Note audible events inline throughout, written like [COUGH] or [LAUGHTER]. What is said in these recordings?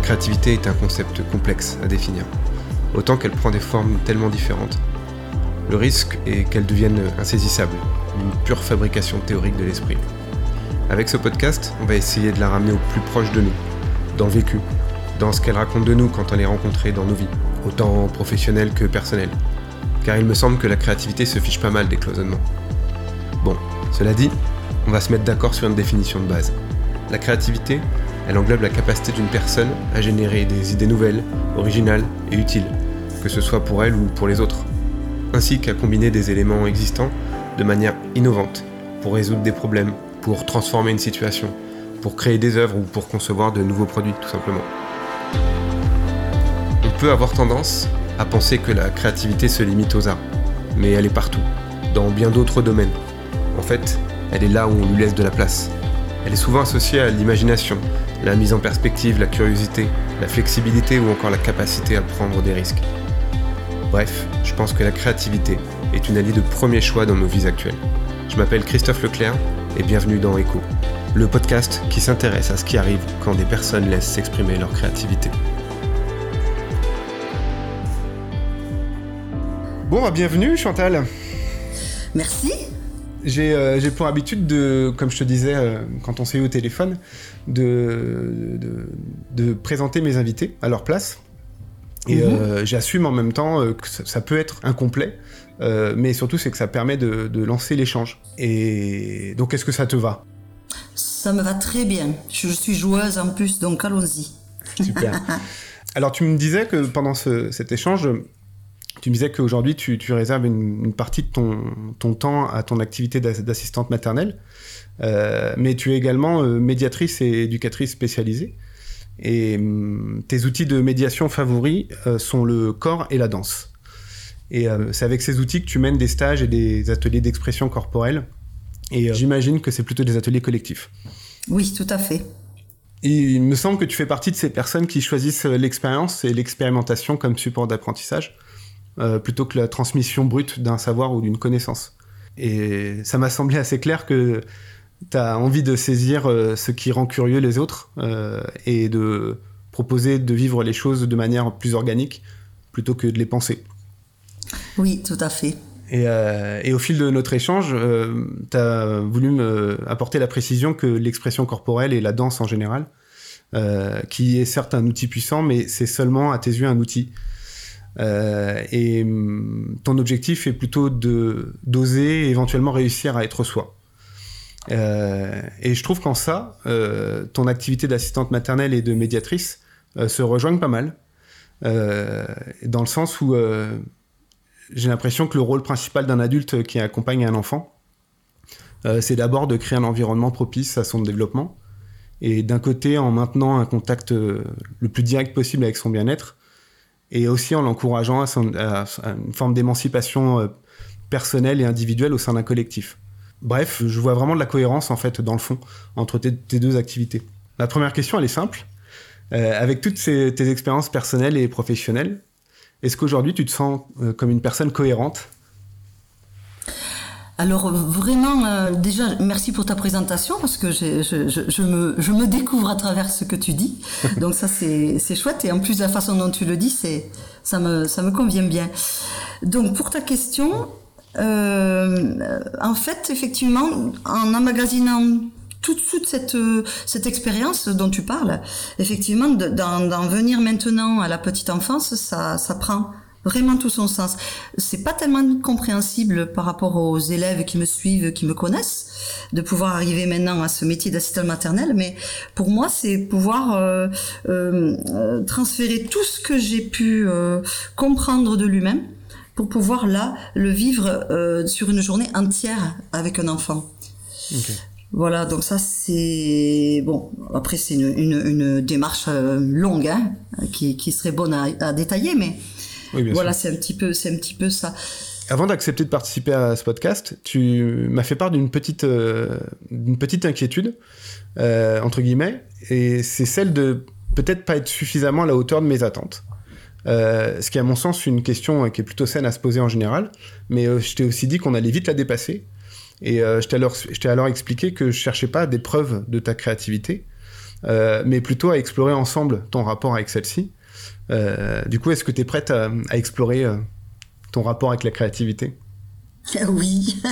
La créativité est un concept complexe à définir, autant qu'elle prend des formes tellement différentes. Le risque est qu'elle devienne insaisissable, une pure fabrication théorique de l'esprit. Avec ce podcast, on va essayer de la ramener au plus proche de nous, dans le vécu, dans ce qu'elle raconte de nous quand on est rencontré dans nos vies, autant professionnelles que personnelles. Car il me semble que la créativité se fiche pas mal des cloisonnements. Bon, cela dit, on va se mettre d'accord sur une définition de base. La créativité, elle englobe la capacité d'une personne à générer des idées nouvelles, originales et utiles, que ce soit pour elle ou pour les autres, ainsi qu'à combiner des éléments existants de manière innovante pour résoudre des problèmes, pour transformer une situation, pour créer des œuvres ou pour concevoir de nouveaux produits tout simplement. On peut avoir tendance à penser que la créativité se limite aux arts, mais elle est partout, dans bien d'autres domaines. En fait, elle est là où on lui laisse de la place. Elle est souvent associée à l'imagination, la mise en perspective, la curiosité, la flexibilité ou encore la capacité à prendre des risques. Bref, je pense que la créativité est une alliée de premier choix dans nos vies actuelles. Je m'appelle Christophe Leclerc et bienvenue dans Echo, le podcast qui s'intéresse à ce qui arrive quand des personnes laissent s'exprimer leur créativité. Bon, bah, bienvenue Chantal. Merci. Euh, j'ai pour habitude de, comme je te disais euh, quand on s'est eu au téléphone, de, de, présenter mes invités à leur place. Et mhm. euh, j'assume en même temps que ça, peut être incomplet, mais surtout c'est que ça permet de, lancer l'échange. Et donc est-ce que ça te va? Ça me va très bien. Je suis joueuse en plus, donc allons-y. Super. [LAUGHS] Alors tu me disais que pendant cet échange, tu me disais qu'aujourd'hui, tu, réserves une, partie de ton, temps à ton activité d'assistante maternelle, euh, mais tu es également euh, médiatrice et éducatrice spécialisée. Et hum, tes outils de médiation favoris euh, sont le corps et la danse. Et c'est avec ces outils que tu mènes des stages et des ateliers d'expression corporelle. Et j'imagine que c'est plutôt des ateliers collectifs. Oui, tout à fait. il me semble que tu fais partie de ces personnes qui choisissent l'expérience et l'expérimentation comme support d'apprentissage. Euh, plutôt que la transmission brute d'un savoir ou d'une connaissance. Et ça m'a semblé assez clair que tu as envie de saisir euh, ce qui rend curieux les autres euh, et de proposer de vivre les choses de manière plus organique plutôt que de les penser. Oui, tout à fait. Et, au fil de notre échange, tu as voulu me apporter la précision que l'expression corporelle et la danse en général, qui est certes un outil puissant, mais c'est seulement à tes yeux un outil. Euh, et hum, ton objectif est plutôt de d'oser éventuellement réussir à être soi. Euh, et je trouve qu'en ça, euh, ton activité d'assistante maternelle et de médiatrice se rejoignent pas mal, dans le sens où j'ai l'impression que le rôle principal d'un adulte qui accompagne un enfant, c'est d'abord de créer un environnement propice à son développement, et d'un côté en maintenant un contact le plus direct possible avec son bien-être, et aussi en l'encourageant à, une forme d'émancipation euh, personnelle et individuelle au sein d'un collectif. Bref, je vois vraiment de la cohérence en fait dans le fond entre tes, deux activités. La première question, elle est simple. Euh, avec toutes tes expériences personnelles et professionnelles, est-ce qu'aujourd'hui tu te sens euh, comme une personne cohérente alors vraiment, euh, déjà, merci pour ta présentation parce que je, je, me, je, me, découvre à travers ce que tu dis. [LAUGHS] Donc ça, c'est chouette. Et en plus, la façon dont tu le dis, ça me, ça me convient bien. Donc pour ta question, euh, en fait, effectivement, en emmagasinant toute, toute cette, cette expérience dont tu parles, effectivement, d'en venir maintenant à la petite enfance, ça, ça prend vraiment tout son sens. C'est pas tellement compréhensible par rapport aux élèves qui me suivent, qui me connaissent, de pouvoir arriver maintenant à ce métier d'assistant maternel, mais pour moi, c'est pouvoir euh, euh, transférer tout ce que j'ai pu euh, comprendre de lui-même pour pouvoir là le vivre sur une journée entière avec un enfant. Voilà, donc ça c'est bon. Après c'est une, une, une, démarche longue hein, qui, qui serait bonne à, à détailler, mais voilà, c'est un petit peu, c'est un petit peu ça. Avant d'accepter de participer à ce podcast, tu m'as fait part d'une petite, euh, petite inquiétude, euh, entre guillemets, et c'est celle de peut-être pas être suffisamment à la hauteur de mes attentes. Euh, ce qui est à mon sens une question qui est plutôt saine à se poser en général, mais je t'ai aussi dit qu'on allait vite la dépasser. Et je t'ai alors, alors, expliqué que je cherchais pas des preuves de ta créativité, mais plutôt à explorer ensemble ton rapport avec celle-ci. Du coup, est-ce que tu es prête à, explorer ton rapport avec la créativité? [LAUGHS] Oui.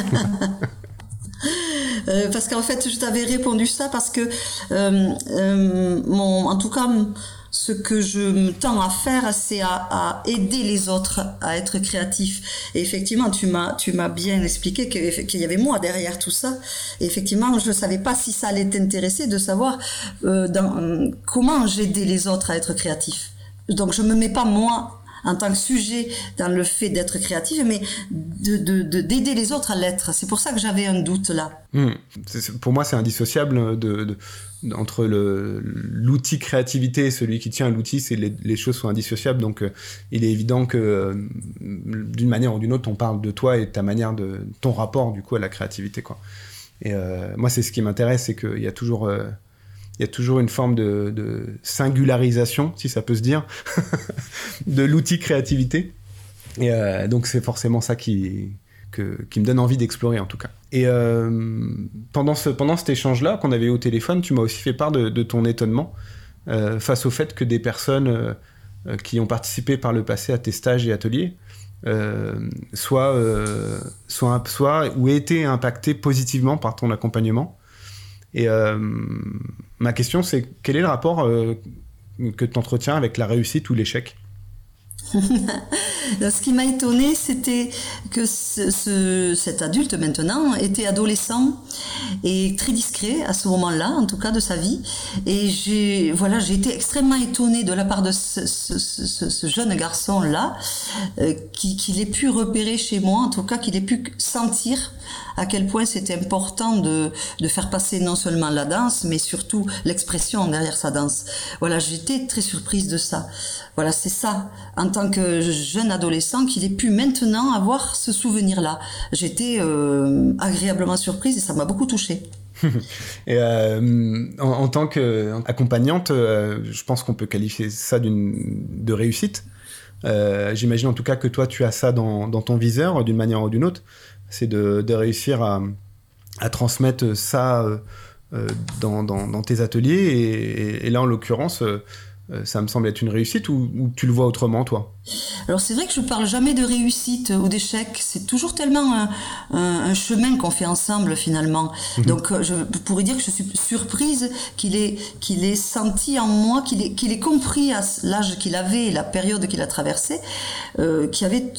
[LAUGHS] parce qu'en fait, je t'avais répondu ça parce que, mon, en tout cas, ce que je me tends à faire, c'est à, aider les autres à être créatifs. Et effectivement, tu m'as, tu m'as bien expliqué qu'il y avait moi derrière tout ça. Et effectivement, je ne savais pas si ça allait t'intéresser de savoir euh, comment j'aidais les autres à être créatifs. Donc, je me mets pas moi en tant que sujet dans le fait d'être créatif, mais de, d'aider les autres à l'être. C'est pour ça que j'avais un doute là. Hmm. Pour moi, c'est indissociable de, entre l'outil créativité et celui qui tient l'outil, c'est les, choses sont indissociables. Donc, euh, il est évident que euh, d'une manière ou d'une autre, on parle de toi et de ta manière de ton rapport du coup à la créativité. Et euh, moi, c'est ce qui m'intéresse, c'est qu'il y a toujours il y a toujours une forme de, singularisation, si ça peut se dire, [LAUGHS] de l'outil créativité. Et donc c'est forcément ça qui, me donne envie d'explorer en tout cas. Et euh, pendant, ce, pendant cet échange-là qu'on avait eu au téléphone, tu m'as aussi fait part de, ton étonnement euh, face au fait que des personnes euh, qui ont participé par le passé à tes stages et ateliers soient, soient, soient, ou aient été impactées positivement par ton accompagnement. Et ma question, c'est quel est le rapport que tu entretiens avec la réussite ou l'échec? [LAUGHS] Ce qui m'a étonné, c'était que ce, cet adulte maintenant était adolescent et très discret à ce moment-là, en tout cas de sa vie. Et j'ai voilà, été extrêmement étonnée de la part de ce, ce, jeune garçon-là, euh, qu'il ait pu repérer chez moi, en tout cas qu'il ait pu sentir à quel point c'était important de, de faire passer non seulement la danse, mais surtout l'expression derrière sa danse. Voilà, j'étais très surprise de ça. Voilà, c'est ça, en tant que jeune adolescent, qu'il ait pu maintenant avoir ce souvenir-là. J'étais euh, agréablement surprise et ça m'a beaucoup touchée. [LAUGHS] et euh, en, tant qu'accompagnante, euh, je pense qu'on peut qualifier ça de réussite. J'imagine en tout cas que toi, tu as ça dans ton viseur d'une manière ou d'une autre. C'est de, réussir à, transmettre ça dans, dans, dans, tes ateliers. Et, et là, en l'occurrence, euh, ça me semble être une réussite ou, tu le vois autrement, toi? Alors c'est vrai que je parle jamais de réussite ou d'échec. C'est toujours tellement un, chemin qu'on fait ensemble finalement. Mhm. Donc euh, je pourrais dire que je suis surprise qu'il ait, qu'il ait senti en moi, qu'il ait, qu'il ait compris à l'âge qu'il avait, la période qu'il a traversée, euh, qu'il avait,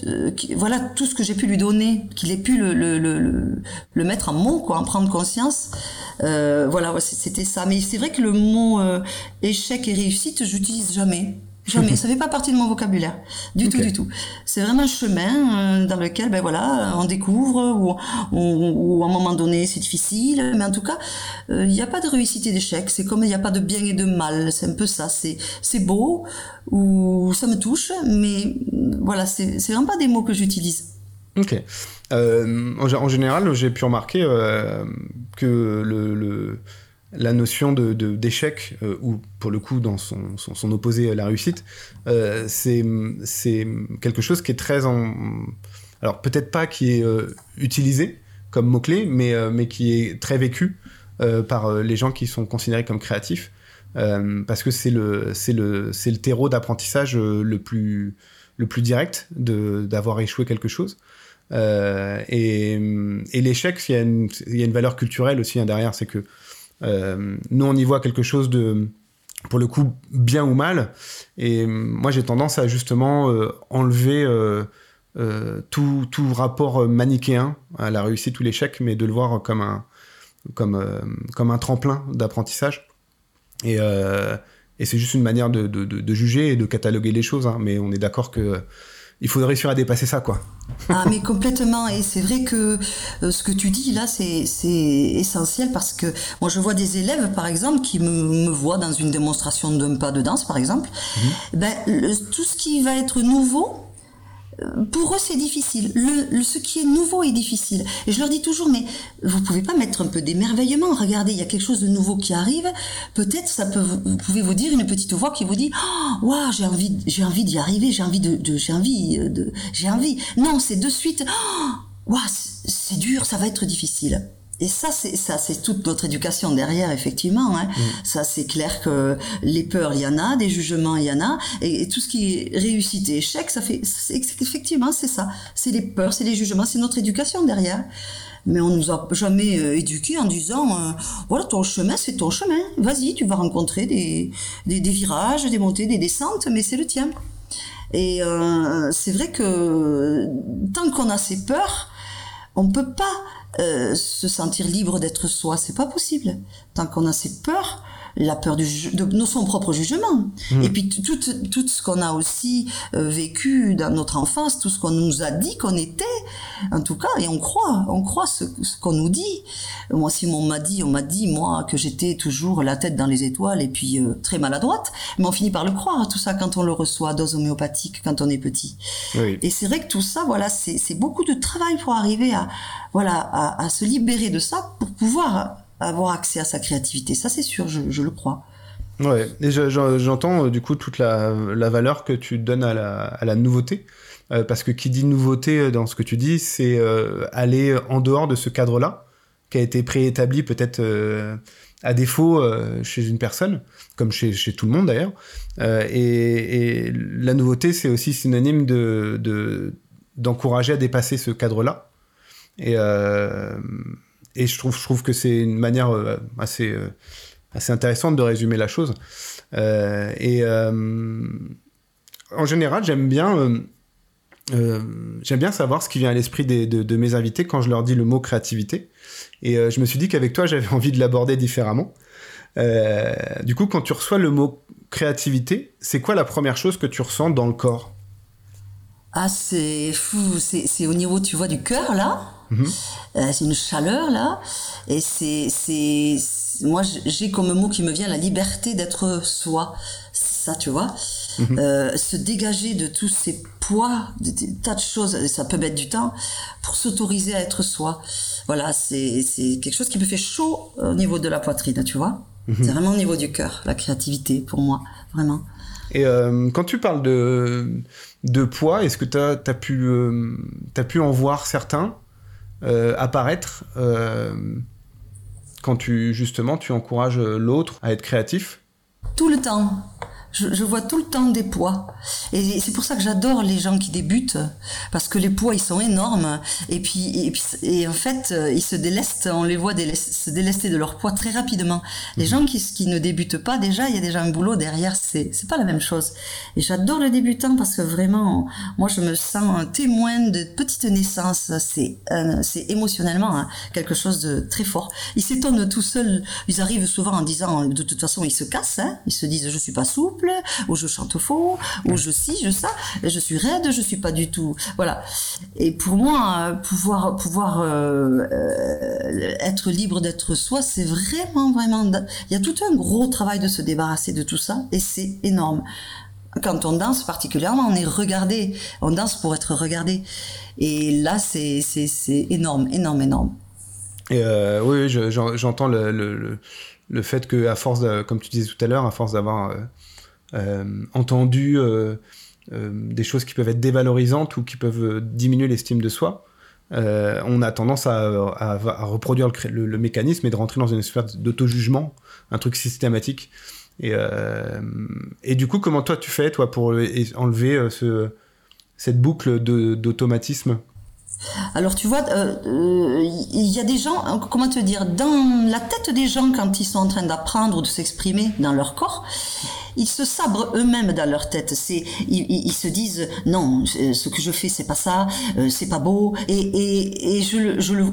voilà tout ce que j'ai pu lui donner, qu'il ait pu le, le, le, le, mettre en mots, quoi, en prendre conscience. voilà, c'était ça. Mais c'est vrai que le mot échec et réussite, je j'utilise jamais. Jamais. ça fait pas partie de mon vocabulaire. Du tout, du tout. C'est vraiment un chemin euh, dans lequel, ben voilà, on découvre ou, ou, à un moment donné c'est difficile. Mais en tout cas, euh, il n'y a pas de réussite et d'échec. C'est comme il n'y a pas de bien et de mal. C'est un peu ça. C'est, c'est beau ou ça me touche, mais voilà, c'est, c'est vraiment pas des mots que j'utilise. Ok. Euh, en, général, j'ai pu remarquer que le la notion de, d'échec, euh, ou pour le coup dans son, son, opposé à la réussite, euh, c'est, quelque chose qui est très en... Alors peut-être pas qui est euh, utilisé comme mot-clé, mais, mais qui est très vécu par les gens qui sont considérés comme créatifs, parce que c'est le, le, le terreau d'apprentissage le, plus, le plus direct d'avoir échoué quelque chose. et, et l'échec, il y, a une, il y a une valeur culturelle aussi hein, derrière, c'est que euh, nous, on y voit quelque chose de, pour le coup, bien ou mal. Et moi, j'ai tendance à justement euh, enlever euh, tout, tout, rapport manichéen à la réussite ou l'échec, mais de le voir comme un, comme, comme un tremplin d'apprentissage. Et, et c'est juste une manière de, de, de, juger et de cataloguer les choses. Hein. Mais on est d'accord que il faudrait réussir à dépasser ça, quoi. ah, mais complètement. Et c'est vrai que euh, ce que tu dis là, c'est essentiel parce que moi, je vois des élèves, par exemple, qui me, me voient dans une démonstration d'un pas de danse, par exemple. Mhm. Ben, tout ce qui va être nouveau, pour eux, c'est difficile. Le, ce qui est nouveau est difficile. Et je leur dis toujours, mais vous pouvez pas mettre un peu d'émerveillement. Regardez, il y a quelque chose de nouveau qui arrive. Peut-être ça peut, vous pouvez vous dire une petite voix qui vous dit, oh, j'ai envie, j'ai envie d'y arriver, j'ai envie de, j'ai envie de, j'ai envie. Non, c'est de suite, oh, c'est dur, ça va être difficile. Et ça, c'est ça, c'est toute notre éducation derrière, effectivement. Hein. Mm. Ça, c'est clair que les peurs, il y en a, des jugements, il y en a, et, tout ce qui est réussite et échec, ça fait, effectivement, c'est ça. C'est les peurs, c'est les jugements, c'est notre éducation derrière. Mais on nous a jamais euh, éduqués en disant, euh, voilà, ton chemin, c'est ton chemin. Vas-y, tu vas rencontrer des, des, des, virages, des montées, des descentes, mais c'est le tien. Et euh, c'est vrai que tant qu'on a ces peurs, on peut pas euh, se sentir libre d'être soi. C'est pas possible. Tant qu'on a ces peurs, la peur du de, son propre jugement. Hmm. Et puis tout, tout ce qu'on a aussi euh, vécu dans notre enfance, tout ce qu'on nous a dit qu'on était, en tout cas, et on croit, on croit ce, qu'on nous dit. Moi, si on m'a dit, on m'a dit moi que j'étais toujours la tête dans les étoiles et puis euh, très maladroite, mais on finit par le croire tout ça quand on le reçoit dose homéopathique quand on est petit. Et c'est vrai que tout ça, voilà, c'est beaucoup de travail pour arriver à voilà à, à se libérer de ça pour pouvoir avoir accès à sa créativité. Ça, c'est sûr, je, le crois. Ouais, et j'entends euh, du coup toute la, valeur que tu donnes à la, nouveauté. Euh, parce que qui dit nouveauté euh, dans ce que tu dis, c'est aller en dehors de ce cadre-là, qui a été préétabli peut-être à défaut chez une personne, comme chez, tout le monde d'ailleurs. Et, la nouveauté, c'est aussi synonyme de d'encourager à dépasser ce cadre-là. Et et je trouve, je trouve que c'est une manière euh, assez, euh, assez intéressante de résumer la chose. Euh, et en général, j'aime bien, j'aime bien savoir ce qui vient à l'esprit de, de, mes invités quand je leur dis le mot créativité. Et je me suis dit qu'avec toi, j'avais [LAUGHS] envie de l'aborder différemment. du coup, quand tu reçois le mot créativité, c'est quoi la première chose que tu ressens dans le corps? Ah, c'est fou, c'est au niveau, tu vois, du cœur là? Mhm. Euh, c'est une chaleur là, et c'est, c'est, moi j'ai comme mot qui me vient la liberté d'être soi. Ça, tu vois, mhm. euh, se dégager de tous ces poids, des, tas de choses, ça peut mettre du temps pour s'autoriser à être soi. Voilà, c'est, quelque chose qui me fait chaud au niveau de la poitrine, tu vois. Mhm. C'est vraiment au niveau du cœur, la créativité pour moi, vraiment. Et euh, quand tu parles de, de poids, est-ce que tu as, as, pu, as pu en voir certains? Euh, apparaître euh, quand tu justement tu encourages l'autre à être créatif. Tout le temps je, vois tout le temps des poids. Et c'est pour ça que j'adore les gens qui débutent, parce que les poids, ils sont énormes. Et puis, et, en fait, euh, ils se délestent, on les voit se délester de leur poids très rapidement. Les mhm. gens qui, qui ne débutent pas, déjà, il y a déjà un boulot derrière, c'est, c'est pas la même chose. Et j'adore le débutant parce que vraiment, moi, je me sens un témoin de petite naissance. C'est, c'est émotionnellement hein, quelque chose de très fort. Ils s'étonnent tout seuls. Ils arrivent souvent en disant, de toute façon, ils se cassent. Hein. Ils se disent, je suis pas souple ou je chante faux, ou je si, je ça, je suis raide, je suis pas du tout. Voilà. Et pour moi, pouvoir, pouvoir euh, euh, être libre d'être soi, c'est vraiment, vraiment. Il y a tout un gros travail de se débarrasser de tout ça, et c'est énorme. Quand on danse particulièrement, on est regardé. On danse pour être regardé. Et là, c'est énorme, énorme, énorme. Et euh, oui, j'entends le, le, le, fait que, à force, comme tu disais tout à l'heure, à force d'avoir euh, entendu euh, euh, des choses qui peuvent être dévalorisantes ou qui peuvent diminuer l'estime de soi, on a tendance à, reproduire le, mécanisme et de rentrer dans une sphère d'auto-jugement, un truc systématique. Et, et, du coup, comment toi tu fais, toi, pour enlever ce, cette boucle d'automatisme? Alors tu vois, il y a des gens, comment te dire, dans la tête des gens quand ils sont en train d'apprendre ou de s'exprimer dans leur corps, ils se sabrent eux-mêmes dans leur tête. Ils, se disent non, ce que je fais c'est pas ça, euh, c'est pas beau. Et,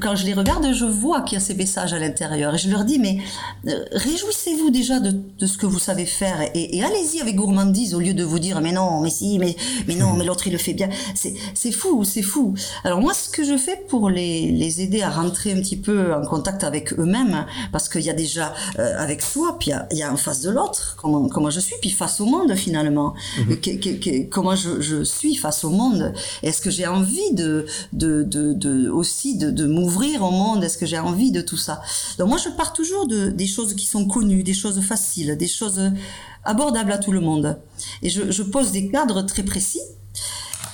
quand je les regarde, je vois qu'il y a ces messages à l'intérieur. Et je leur dis mais euh, réjouissez-vous déjà de, ce que vous savez faire et, allez-y avec gourmandise au lieu de vous dire mais non, mais si, mais non, mais l'autre il le fait bien. C'est fou, c'est fou. Alors moi ce que je fais pour les aider à rentrer un petit peu en contact avec eux-mêmes, parce qu'il y a déjà euh, avec soi, puis il y a, il y a en face de l'autre comment comment je suis puis face au monde finalement. Mhm. comment je, suis face au monde? Est-ce que j'ai envie de, de, aussi de, m'ouvrir au monde? Est-ce que j'ai envie de tout ça? Donc moi, je pars toujours de, des choses qui sont connues, des choses faciles, des choses abordables à tout le monde. Et je, je pose des cadres très précis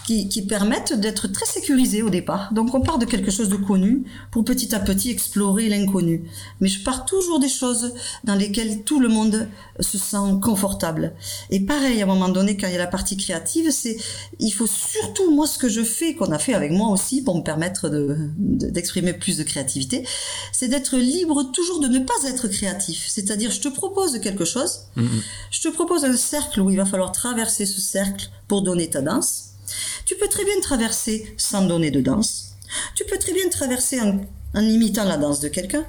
qui, qui permettent d'être très sécurisés au départ. Donc on part de quelque chose de connu pour petit à petit explorer l'inconnu. Mais je pars toujours des choses dans lesquelles tout le monde se sent confortable. Et pareil, à un moment donné, quand il y a la partie créative, c'est il faut surtout moi ce que je fais, qu'on a fait avec moi aussi pour me permettre de d'exprimer plus de créativité, c'est d'être libre toujours de ne pas être créatif. C'est-à-dire, je te propose quelque chose, mm-hmm. je te propose un cercle où il va falloir traverser ce cercle pour donner ta danse. Tu peux très bien traverser sans donner de danse. Tu peux très bien traverser en, imitant la danse de quelqu'un,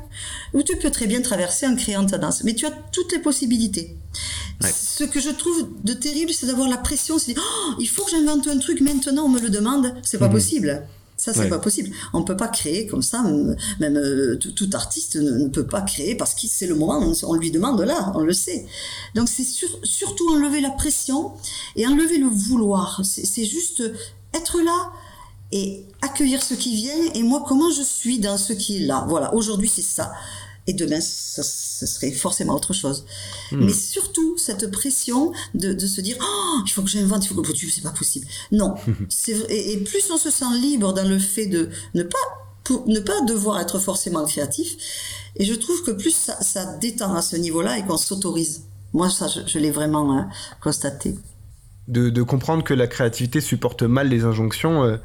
ou tu peux très bien traverser en créant ta danse. Mais tu as toutes les possibilités. Ce que je trouve de terrible, c'est d'avoir la pression, c'est oh, il faut que j'invente un truc maintenant, on me le demande. C'est pas mm-hmm. possible. Ça, c'est pas possible. On ne peut pas créer comme ça. Même euh, tout, artiste ne, peut pas créer parce que c'est le moment. On, lui demande là, on le sait. Donc c'est surtout enlever la pression et enlever le vouloir. C'est juste être là et accueillir ce qui vient. Et moi, comment je suis dans ce qui est là. Voilà. Aujourd'hui, c'est ça et demain ce, serait forcément autre chose. Hmm. Mais surtout cette pression de, de se dire oh, il faut que j'invente, il faut que c'est pas possible. Non, [LAUGHS] et, et, plus on se sent libre dans le fait de ne pas pour, ne pas devoir être forcément créatif. Et je trouve que plus ça, ça détend à ce niveau-là et qu'on s'autorise. Moi, ça, je, l'ai vraiment hein, constaté. De, de, comprendre que la créativité supporte mal les injonctions. Euh,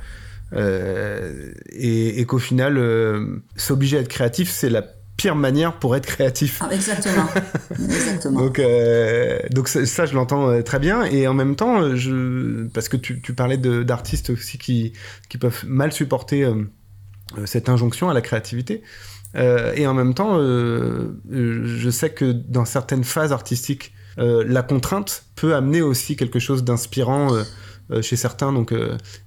euh, et, et qu'au final, euh, s'obliger à être créatif, c'est la pire manière pour être créatif. Ah, exactement. [LAUGHS] exactement. donc, euh, donc ça, je l'entends euh, très bien. Et en même temps, euh, je, parce que tu, tu parlais d'artistes aussi qui, qui peuvent mal supporter cette injonction à la créativité. et en même temps, je sais que dans certaines phases artistiques, la contrainte peut amener aussi quelque chose d'inspirant chez certains. Donc,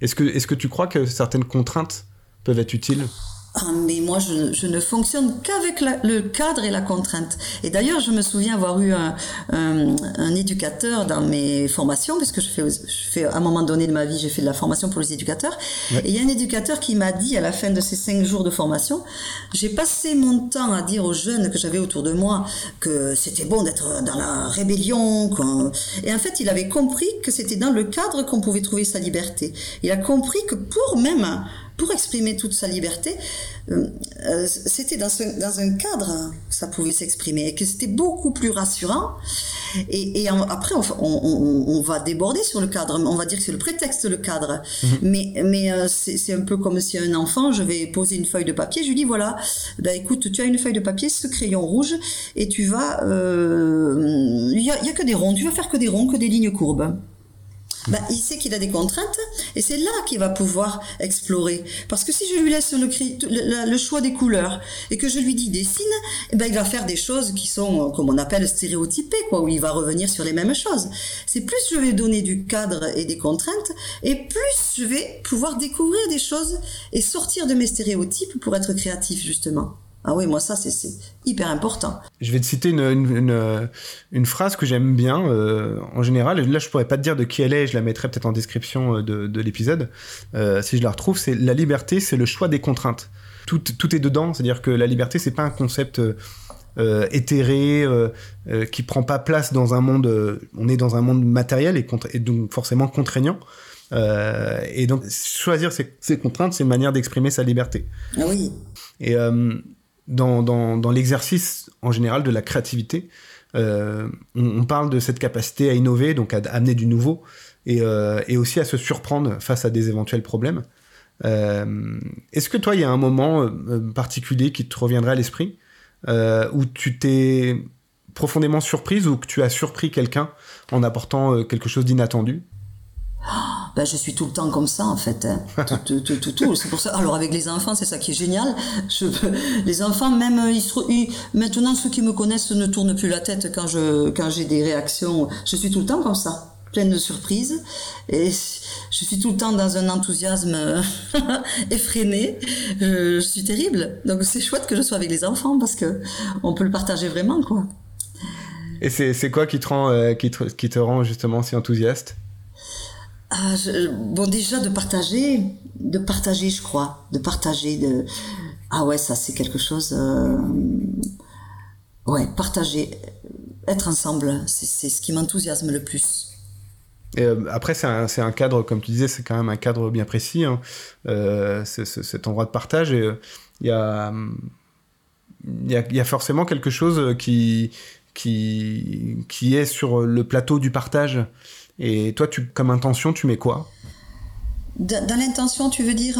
est-ce que, est -ce que tu crois que certaines contraintes peuvent être utiles? Ah, mais moi, je, je ne fonctionne qu'avec le cadre et la contrainte. Et d'ailleurs, je me souviens avoir eu un, un, un, éducateur dans mes formations, puisque je fais, je fais, à un moment donné de ma vie, j'ai fait de la formation pour les éducateurs. Et il y a un éducateur qui m'a dit, à la fin de ces cinq jours de formation, j'ai passé mon temps à dire aux jeunes que j'avais autour de moi que c'était bon d'être dans la rébellion. Et en fait, il avait compris que c'était dans le cadre qu'on pouvait trouver sa liberté. Il a compris que pour même pour exprimer toute sa liberté, euh, euh, c'était dans, dans, un cadre que ça pouvait s'exprimer et que c'était beaucoup plus rassurant. Et, et après, on, on, on, va déborder sur le cadre. On va dire que c'est le prétexte, le cadre. Mhm. Mais, mais euh, c'est un peu comme si un enfant, je vais poser une feuille de papier, je lui dis voilà, ben écoute, tu as une feuille de papier, ce crayon rouge, et tu vas, il n'y a, y a que des ronds, tu vas faire que des ronds, que des lignes courbes bah, il sait qu'il a des contraintes et c'est là qu'il va pouvoir explorer. Parce que si je lui laisse le, choix des couleurs et que je lui dis dessine, eh ben, il va faire des choses qui sont, comme on appelle, stéréotypées, quoi, où il va revenir sur les mêmes choses. C'est plus je vais donner du cadre et des contraintes et plus je vais pouvoir découvrir des choses et sortir de mes stéréotypes pour être créatif, justement. Ah oui, moi ça c'est hyper important. Je vais te citer une, une, une, phrase que j'aime bien euh, en général. Là je pourrais pas te dire de qui elle est, je la mettrai peut-être en description euh, de, de l'épisode. Euh, si je la retrouve, c'est la liberté, c'est le choix des contraintes. Tout, tout est dedans, c'est-à-dire que la liberté c'est pas un concept euh, éthéré qui prend pas place dans un monde. on est dans un monde matériel et, et donc forcément contraignant. et donc choisir ces contraintes, c'est une manière d'exprimer sa liberté. Ah oui. Et dans, l'exercice en général de la créativité. Euh, on, parle de cette capacité à innover, donc à, amener du nouveau, et, euh, et, aussi à se surprendre face à des éventuels problèmes. Euh, Est-ce que toi, il y a un moment particulier qui te reviendrait à l'esprit où tu t'es profondément surprise ou que tu as surpris quelqu'un en apportant quelque chose d'inattendu? [GASPS] ben, je suis tout le temps comme ça en fait. Hein. [LAUGHS] Tout, tout, tout, tout, C'est pour ça. Alors avec les enfants, c'est ça qui est génial. Je, les enfants, même ils, maintenant ceux qui me connaissent ne tournent plus la tête quand je quand j'ai des réactions. Je suis tout le temps comme ça, pleine de surprises et je suis tout le temps dans un enthousiasme [LAUGHS] effréné. Je, je suis terrible. Donc c'est chouette que je sois avec les enfants parce que on peut le partager vraiment quoi. Et c'est quoi qui te rend euh, qui, te, qui te rend justement si enthousiaste? Ah, bon, déjà de partager, de partager, je crois, de partager, de ah ouais, ça c'est quelque chose. Euh... Ouais, partager, être ensemble, c'est ce qui m'enthousiasme le plus. Et après, c'est un, un, cadre, comme tu disais, c'est quand même un cadre bien précis, hein. cet endroit de partage. Il y a, y, a, y, a, forcément quelque chose qui, qui, qui est sur le plateau du partage. Et toi, tu, comme intention, tu mets quoi? Dans l'intention, tu veux dire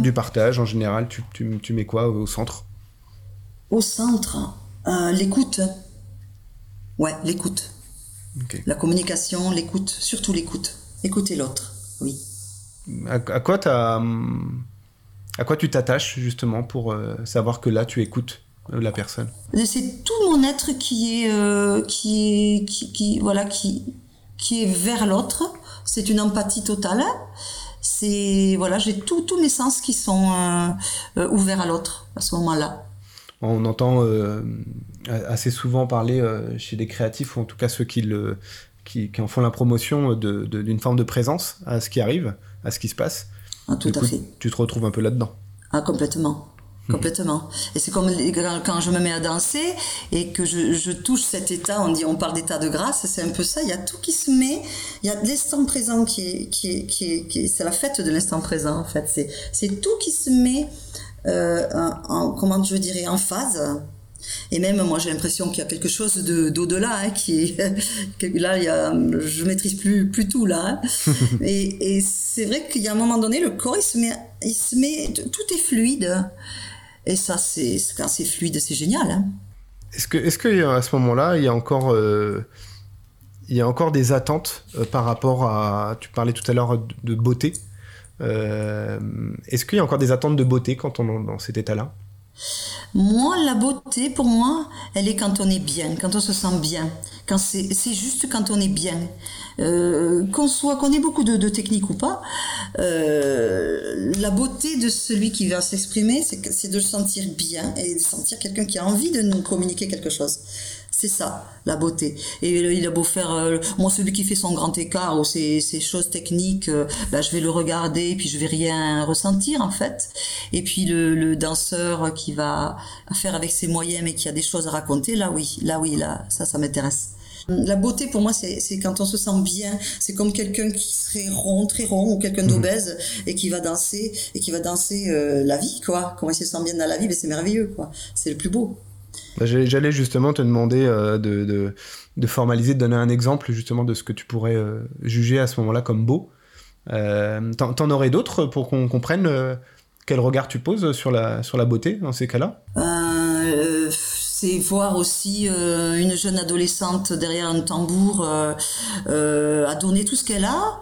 Du partage, en général, tu, tu, tu mets quoi au centre? Au centre euh, L'écoute. Ouais, l'écoute. La communication, l'écoute, surtout l'écoute. Écouter l'autre, oui. À, quoi as, à quoi tu t'attaches justement pour euh, savoir que là tu écoutes euh, la personne? C'est tout mon être qui est, qui est, qui, voilà, qui, qui est vers l'autre. C'est une empathie totale. C'est voilà, j'ai tous mes sens qui sont ouverts à l'autre à ce moment-là. On entend euh, assez souvent parler euh, chez des créatifs, ou en tout cas ceux qui, le, qui, en font la promotion d'une de, forme de présence à ce qui arrive, à ce qui se passe. Ah, tout à fait. Tu te retrouves un peu là-dedans. Ah, complètement. [LAUGHS] Complètement. Et c'est comme quand je me mets à danser et que je, touche cet état, on dit, on parle d'état de grâce, c'est un peu ça. Il y a tout qui se met. Il y a l'instant présent qui est, qui est, qui est, c'est la fête de l'instant présent en fait. C'est, c'est tout qui se met euh, en, comment je dirais, en phase. Et même moi j'ai l'impression qu'il y a quelque chose de d'au-delà hein, qui est [LAUGHS] là il y a, je maîtrise plus plus tout là. Hein. [LAUGHS] et, et c'est vrai qu'il y a un moment donné le corps il se met il se met tout est fluide et ça c'est c'est fluide c'est génial. Hein. Est-ce que que à ce moment-là il y a encore euh, des attentes euh, par rapport à tu parlais tout à l'heure de beauté euh, est-ce qu'il y a encore des attentes de beauté quand on est dans cet état-là? Moi, la beauté, pour moi, elle est quand on est bien, quand on se sent bien. Quand c'est, juste quand on est bien. Euh, qu'on soit, qu'on ait beaucoup de, techniques ou pas, euh, la beauté de celui qui va s'exprimer, c'est, c'est de se sentir bien et de sentir quelqu'un qui a envie de nous communiquer quelque chose. C'est ça, la beauté. Et il a beau faire, euh, moi celui qui fait son grand écart ou ses, choses techniques, euh, bah, je vais le regarder puis je vais rien ressentir en fait. Et puis le, danseur qui va faire avec ses moyens mais qui a des choses à raconter, là oui, là oui, là ça, ça m'intéresse. La beauté pour moi c'est quand on se sent bien, c'est comme quelqu'un qui serait rond, très rond ou quelqu'un d'obèse et qui va danser et qui va danser euh, la vie quoi. Comment il se sent bien dans la vie, mais c'est merveilleux quoi. C'est le plus beau. Bah, j'allais justement te demander euh, de, de, formaliser, de donner un exemple justement de ce que tu pourrais euh, juger à ce moment-là comme beau. Euh, T'en aurais d'autres pour qu'on comprenne quel regard tu poses sur la, sur la beauté dans ces cas-là? C'est voir aussi une jeune adolescente derrière un tambour à donner tout ce qu'elle a,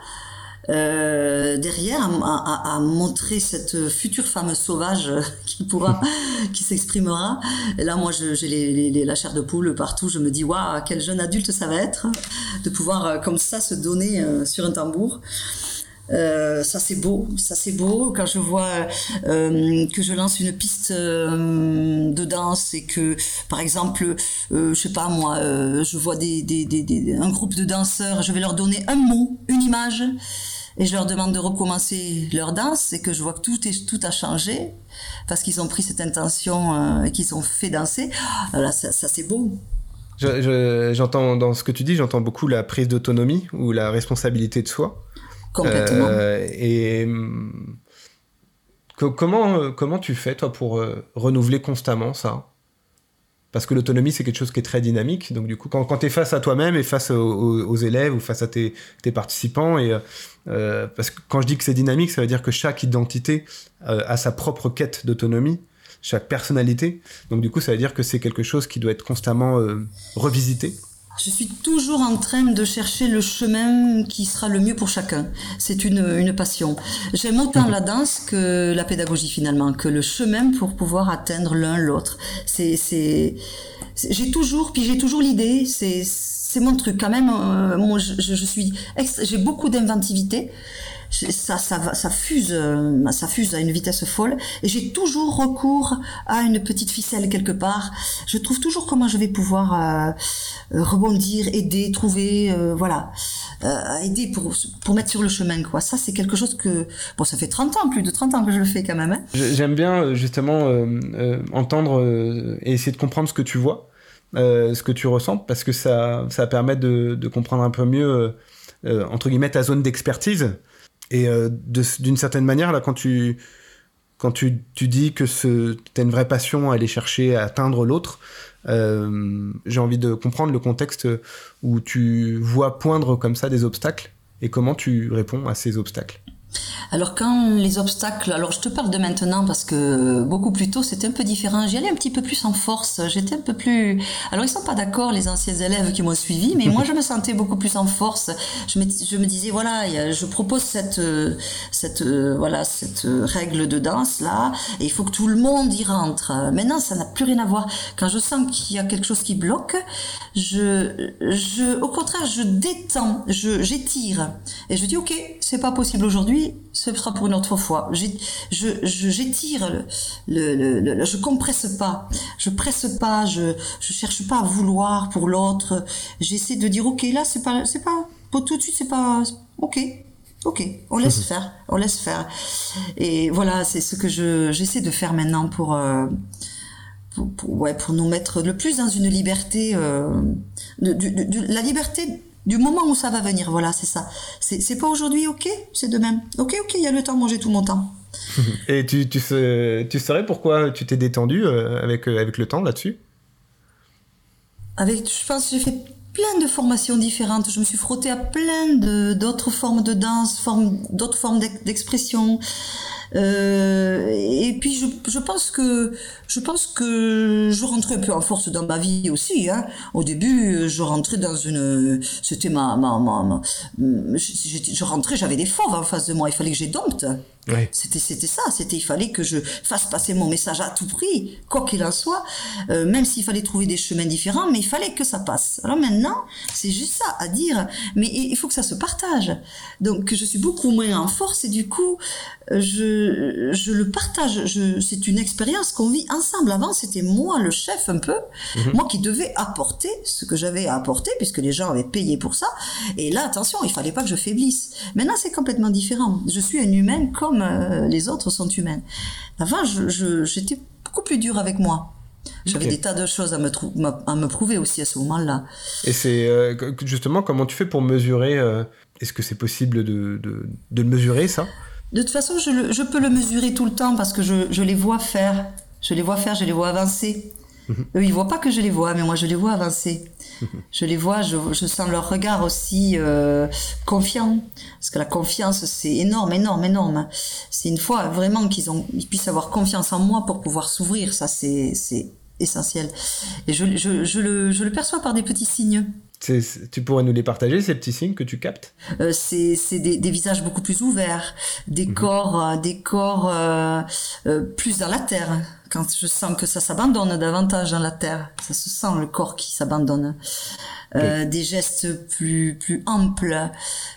euh, derrière à, montrer cette future femme sauvage [LAUGHS] qui pourra, [LAUGHS] qui s'exprimera. Et là, moi, j'ai les, la chair de poule partout. Je me dis, waouh, quel jeune adulte ça va être de pouvoir euh, comme ça se donner euh, sur un tambour. ça c'est beau, ça c'est beau quand je vois que je lance une piste de danse et que par exemple, je sais pas moi, je vois des, des, des, un groupe de danseurs, je vais leur donner un mot, une image et je leur demande de recommencer leur danse et que je vois que tout, est, tout a changé parce qu'ils ont pris cette intention euh, et qu'ils ont fait danser, là, ça, c'est beau. J'entends dans ce que tu dis, j'entends beaucoup la prise d'autonomie ou la responsabilité de soi. Complètement. Euh, et comment, comment tu fais, toi, pour euh, renouveler constamment ça? Parce que l'autonomie, c'est quelque chose qui est très dynamique. Donc, du coup, quand, tu es face à toi-même et face aux, élèves ou face à tes, participants, et, euh, parce que quand je dis que c'est dynamique, ça veut dire que chaque identité euh, a sa propre quête d'autonomie, chaque personnalité. Donc, du coup, ça veut dire que c'est quelque chose qui doit être constamment euh, revisité. Je suis toujours en train de chercher le chemin qui sera le mieux pour chacun. C'est une, une passion. J'aime autant la danse que la pédagogie finalement, que le chemin pour pouvoir atteindre l'un l'autre. C'est, c'est, j'ai toujours, puis j'ai toujours l'idée, c'est, c'est mon truc quand même. Euh, moi, je, je suis, j'ai beaucoup d'inventivité ça, ça, ça fuse, euh, ça fuse à une vitesse folle. Et j'ai toujours recours à une petite ficelle quelque part. Je trouve toujours comment je vais pouvoir euh, rebondir, aider, trouver, euh, voilà, aider pour, pour mettre sur le chemin, quoi. Ça, c'est quelque chose que, bon, ça fait 30 ans, plus de 30 ans que je le fais quand même. Hein. J'aime bien, justement, entendre et essayer de comprendre ce que tu vois. ce que tu ressens parce que ça, ça permet de, de comprendre un peu mieux entre guillemets ta zone d'expertise. Et d'une certaine manière, là, quand tu quand tu, tu dis que tu as une vraie passion à aller chercher à atteindre l'autre, euh, j'ai envie de comprendre le contexte où tu vois poindre comme ça des obstacles et comment tu réponds à ces obstacles. Alors quand les obstacles, alors je te parle de maintenant parce que beaucoup plus tôt c'était un peu différent. J'y allais un petit peu plus en force. J'étais un peu plus. Alors ils sont pas d'accord les anciens élèves qui m'ont suivi, mais moi je me sentais beaucoup plus en force. Je me, je me disais voilà, je propose cette cette voilà cette règle de danse là, et il faut que tout le monde y rentre. Maintenant ça n'a plus rien à voir. Quand je sens qu'il y a quelque chose qui bloque, je je au contraire je détends, je j'étire et je dis ok c'est pas possible aujourd'hui ce sera pour une autre fois. Je, j'étire le, le, le, je compresse pas, je presse pas, je, je cherche pas à vouloir pour l'autre. J'essaie de dire, ok, là, c'est pas, c'est pas, pour tout de suite, c'est pas, ok, ok, on laisse [LAUGHS] faire, on laisse faire. Et voilà, c'est ce que je, j'essaie de faire maintenant pour, euh, pour, ouais, pour nous mettre le plus dans une liberté, euh, de, de, la liberté du moment où ça va venir, voilà, c'est ça. C'est pas aujourd'hui, ok, c'est demain. Ok, ok, il y a le temps, manger tout mon temps. [LAUGHS] Et tu, tu, sais, tu saurais pourquoi tu t'es détendu euh, avec, euh, avec le temps là-dessus? Avec, Je pense que j'ai fait plein de formations différentes. Je me suis frottée à plein d'autres formes de danse, formes, d'autres formes d'expression. Euh, et puis je, je, pense que je pense que je rentrais un peu en force dans ma vie aussi. Hein. Au début, je rentrais dans une, c'était ma, ma, ma, je, je, rentrais, j'avais des fauves en face de moi. Il fallait que j'ai C'était c'était ça, c'était il fallait que je fasse passer mon message à tout prix, quoi qu'il en soit, euh, même s'il fallait trouver des chemins différents, mais il fallait que ça passe. Alors maintenant, c'est juste ça à dire, mais il faut que ça se partage. Donc je suis beaucoup moins en force et du coup, je je le partage. Je, c'est une expérience qu'on vit ensemble. Avant, c'était moi le chef un peu, mhm. moi qui devais apporter ce que j'avais à apporter puisque les gens avaient payé pour ça. Et là, attention, il fallait pas que je faiblisse. Maintenant, c'est complètement différent. Je suis une humaine comme euh, les autres sont humaines. Avant, j'étais beaucoup plus dur avec moi. J'avais des tas de choses à me, à me prouver aussi à ce moment-là. Et c'est euh, justement comment tu fais pour mesurer euh, Est-ce que c'est possible de, de, le mesurer ça? De toute façon, je, je, peux le mesurer tout le temps parce que je, je, les vois faire. Je les vois faire, je les vois avancer. Eux, ils voient pas que je les vois, mais moi, je les vois avancer. [LAUGHS] Je les vois, je, je sens leur regard aussi euh, confiant. Parce que la confiance, c'est énorme, énorme, énorme. C'est une fois vraiment qu'ils ont, ils puissent avoir confiance en moi pour pouvoir s'ouvrir. Ça, c'est, c'est essentiel. Et je, je, je, le, je le perçois par des petits signes. Tu pourrais nous les partager, ces petits signes que tu captes? Euh, C'est des, des, visages beaucoup plus ouverts, des mhm. corps, euh, des corps euh, euh, plus dans la terre, quand je sens que ça s'abandonne davantage dans la terre, ça se sent le corps qui s'abandonne. Des gestes plus plus amples,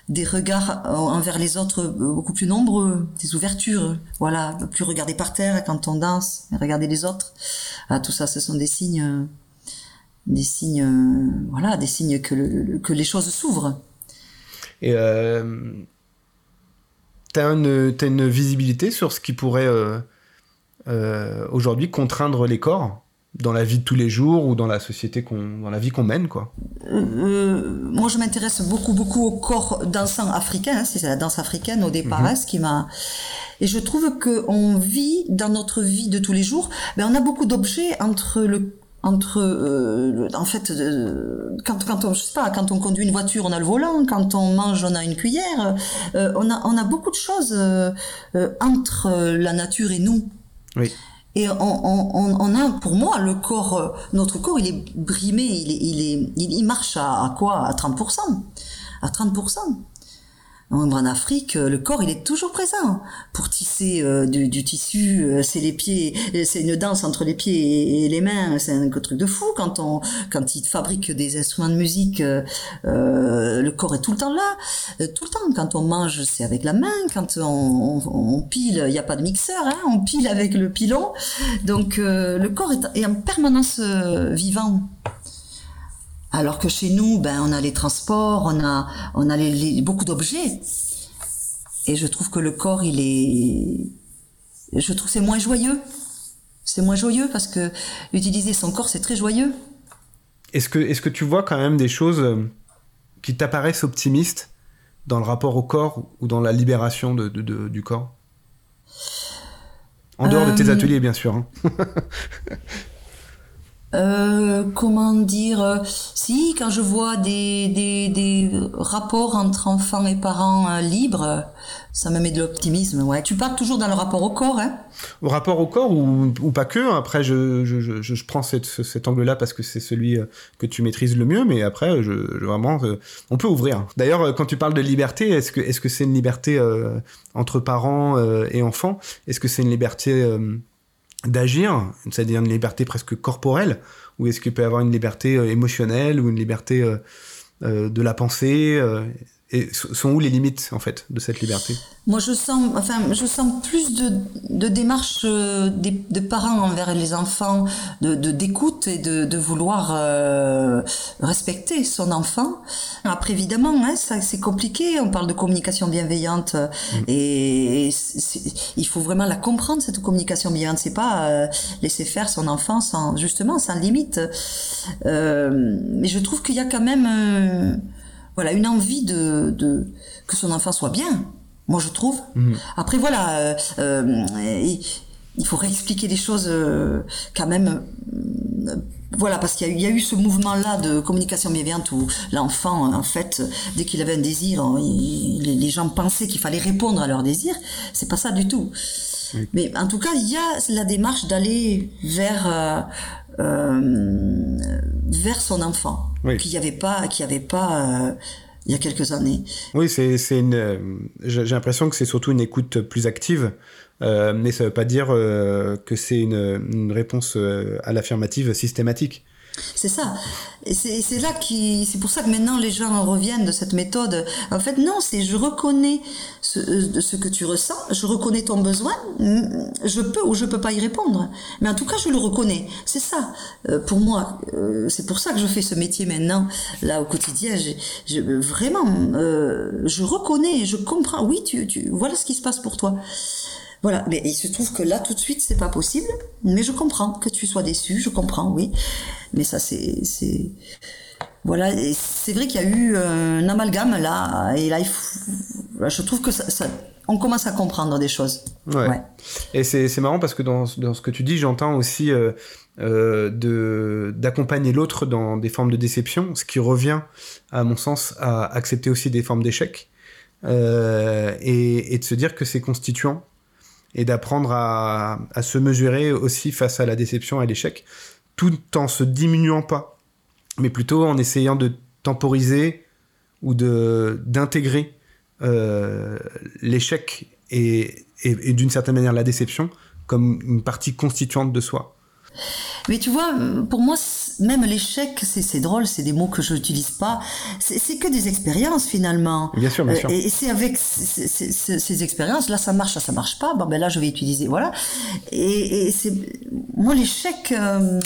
des regards envers les autres beaucoup plus nombreux, des ouvertures, voilà, plus regarder par terre quand on danse, regarder les autres. Ah, tout ça, ce sont des signes, des signes, voilà, des signes que que les choses s'ouvrent. Et euh, une, as une visibilité sur ce qui pourrait euh, euh, aujourd'hui contraindre les corps dans la vie de tous les jours ou dans la société qu'on dans la vie qu'on mène quoi? Euh, moi je m'intéresse beaucoup beaucoup au corps dansant africain hein, c'est la danse africaine au départ mhm. hein, ce qui m'a et je trouve que on vit dans notre vie de tous les jours mais ben, on a beaucoup d'objets entre le entre euh, en fait quand quand on je sais pas quand on conduit une voiture on a le volant quand on mange on a une cuillère on a on a beaucoup de choses entre la nature et nous et on, a, pour moi, le corps, euh, notre corps, il est brimé, il, il, est, il, marche à, à quoi? À 30%. À 30%. En Afrique, euh, le corps, il est toujours présent. Pour tisser euh, du, tissu, euh, c'est les pieds, c'est une danse entre les pieds et, les mains. C'est un truc de fou. Quand on, quand ils fabriquent des instruments de musique, le corps est tout le temps là, tout le temps. Quand on mange, c'est avec la main. Quand on, pile, il n'y a pas de mixeur, hein, on pile avec le pilon. Donc le corps est en permanence vivant. Alors que chez nous, ben, on a les transports, on a, on a les, beaucoup d'objets. Et je trouve que le corps, il est, je trouve c'est moins joyeux. C'est moins joyeux parce que utiliser son corps, c'est très joyeux. Est-ce que, est-ce que tu vois quand même des choses euh, qui t'apparaissent optimistes dans le rapport au corps ou dans la libération de, du corps? En dehors de tes ateliers, bien sûr. Hein. [LAUGHS] Euh, comment dire euh, Si, quand je vois des, des, des, rapports entre enfants et parents euh, libres, ça me met de l'optimisme. Ouais. Tu parles toujours dans le rapport au corps, hein? Au rapport au corps ou, ou pas que. Après, je, je, je, je prends cette, cet angle-là parce que c'est celui que tu maîtrises le mieux, mais après, je, vraiment, on peut ouvrir. D'ailleurs, quand tu parles de liberté, est-ce que est-ce que c'est une liberté entre parents et enfants? Est-ce que c'est une liberté d'agir, c'est-à-dire une liberté presque corporelle, ou est-ce qu'il peut y avoir une liberté euh, émotionnelle ou une liberté euh, euh, de la pensée et sont où les limites en fait de cette liberté? Moi, je sens, enfin, je sens plus de, de démarche euh, des, de parents envers les enfants, de d'écoute et de, de vouloir euh, respecter son enfant. Après, évidemment, hein, ça c'est compliqué. On parle de communication bienveillante mm. et, il faut vraiment la comprendre cette communication bienveillante. C'est pas euh, laisser faire son enfant sans justement sans limite. mais je trouve qu'il y a quand même voilà, une envie de, de que son enfant soit bien. Moi, je trouve. Mhm. Après, voilà, euh, euh, il, faudrait expliquer des choses euh, quand même. voilà, parce qu'il y, a eu ce mouvement-là de communication bienveillante où l'enfant, en fait, dès qu'il avait un désir, les, gens pensaient qu'il fallait répondre à leur désir. C'est pas ça du tout. Mais en tout cas, il y a la démarche d'aller vers vers son enfant qu'il n'y avait pas, qu'il y avait pas euh, il y a quelques années. Oui, c'est, c'est une. Euh, j'ai l'impression que c'est surtout une écoute plus active, euh, mais ça ne veut pas dire que c'est une, une réponse à l'affirmative systématique. C'est ça. Et c'est là qui, c'est pour ça que maintenant les gens reviennent de cette méthode. En fait, non, c'est je reconnais ce, euh, que tu ressens, je reconnais ton besoin, je peux ou je peux pas y répondre. Mais en tout cas, je le reconnais. C'est ça. Euh, pour moi, euh, c'est pour ça que je fais ce métier maintenant, là au quotidien. Vraiment, je reconnais, je comprends. Oui, tu, tu, voilà ce qui se passe pour toi. Voilà, mais il se trouve que là tout de suite c'est pas possible, mais je comprends que tu sois déçu, je comprends, oui. Mais ça c'est c'est voilà, c'est vrai qu'il y a eu un amalgame là et là je trouve que ça, ça, on commence à comprendre des choses. Ouais. Et c'est c'est marrant parce que dans, dans ce que tu dis, j'entends aussi euh, euh, de d'accompagner l'autre dans des formes de déception, ce qui revient à mon sens à accepter aussi des formes d'échec. Euh, et, et, de se dire que c'est constituant et d'apprendre à, se mesurer aussi face à la déception et l'échec, tout en se diminuant pas, mais plutôt en essayant de temporiser ou de d'intégrer euh, l'échec et, et d'une certaine manière la déception comme une partie constituante de soi. Mais tu vois, pour moi, même l'échec, c'est drôle, c'est des mots que je n'utilise pas. C'est que des expériences finalement. Bien sûr, bien sûr. Et, c'est avec ces, expériences, là ça marche, là ça marche pas. Bon ben là je vais utiliser, voilà. Et, c'est moi l'échec, euh,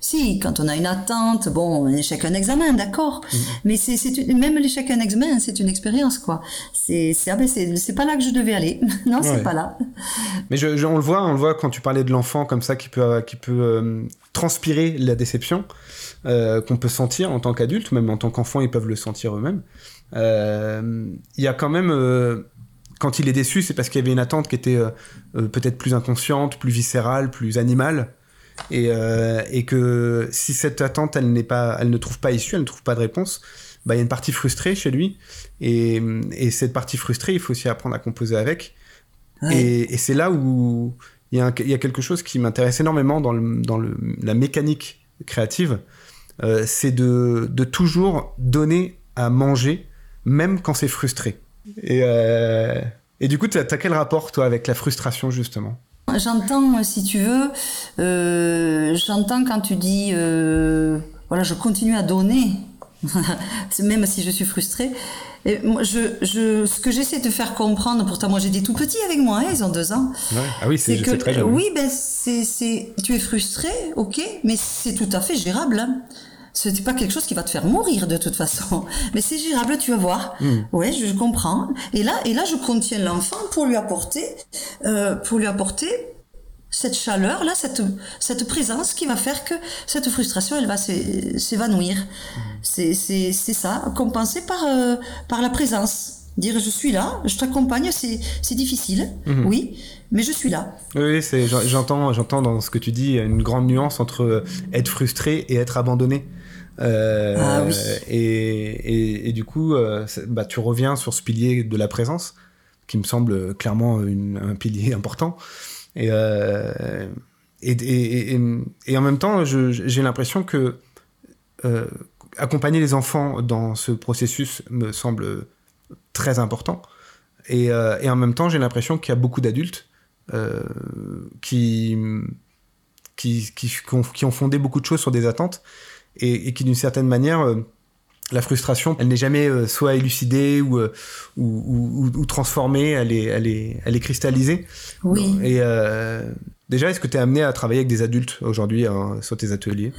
si quand on a une attente, bon, un échec un examen, d'accord. Mm-hmm. Mais c'est même l'échec un examen, c'est une expérience quoi. C'est ah ben c'est pas là que je devais aller. [LAUGHS] non, c'est pas là. Mais je, on le voit, on le voit quand tu parlais de l'enfant comme ça qui peut qui peut euh, transpirer la déception euh, qu'on peut sentir en tant qu'adulte, même en tant qu'enfant, ils peuvent le sentir eux-mêmes. Euh, il y a quand même, quand il est déçu, c'est parce qu'il y avait une attente qui était peut-être plus inconsciente, plus viscérale, plus animale. Et, et, que si cette attente, elle, n'est pas, elle ne trouve pas issue, elle ne trouve pas de réponse, bah, il y a une partie frustrée chez lui. Et, et, cette partie frustrée, il faut aussi apprendre à composer avec. Et, et c'est là où il y, a quelque chose qui m'intéresse énormément dans, la mécanique créative, euh, c'est de, toujours donner à manger, même quand c'est frustré. Et, euh, du coup, tu as, quel rapport, toi, avec la frustration, justement? J'entends, si tu veux, euh, j'entends quand tu dis, euh, voilà, je continue à donner, [LAUGHS] même si je suis frustrée. Et moi, je, je, ce que j'essaie de faire comprendre, pourtant moi j'ai des tout petits avec moi, hein, ils ont deux ans. Ouais. Ah oui, c'est très jeune. Oui, ben c'est, c'est, tu es frustré, ok, mais c'est tout à fait gérable. Hein. Ce n'est pas quelque chose qui va te faire mourir de toute façon, [LAUGHS] mais c'est gérable, tu vas voir. Mm. Ouais, je comprends. Et là, et là, je contiens l'enfant pour lui apporter, euh, pour lui apporter cette chaleur là, cette cette présence qui va faire que cette frustration elle va s'évanouir. Mmh. C'est ça, compensé par euh, par la présence. Dire je suis là, je t'accompagne, c'est difficile, mmh. oui, mais je suis là. Oui, j'entends j'entends dans ce que tu dis une grande nuance entre être frustré et être abandonné. Euh, ah, oui. et, et, et, du coup, euh, bah, tu reviens sur ce pilier de la présence, qui me semble clairement une, un pilier [LAUGHS] important. Et, euh, et, et, en même temps, j'ai l'impression que euh, accompagner les enfants dans ce processus me semble très important. Et, euh, et en même temps, j'ai l'impression qu'il y a beaucoup d'adultes qui, qui, qui, qui, ont fondé beaucoup de choses sur des attentes et, qui, d'une certaine manière, la frustration, elle n'est jamais euh, soit élucidée ou, euh, ou, ou, ou, transformée, elle est, elle est, elle est cristallisée. Oui. Et déjà, est-ce que tu es amené à travailler avec des adultes aujourd'hui hein, sur tes ateliers?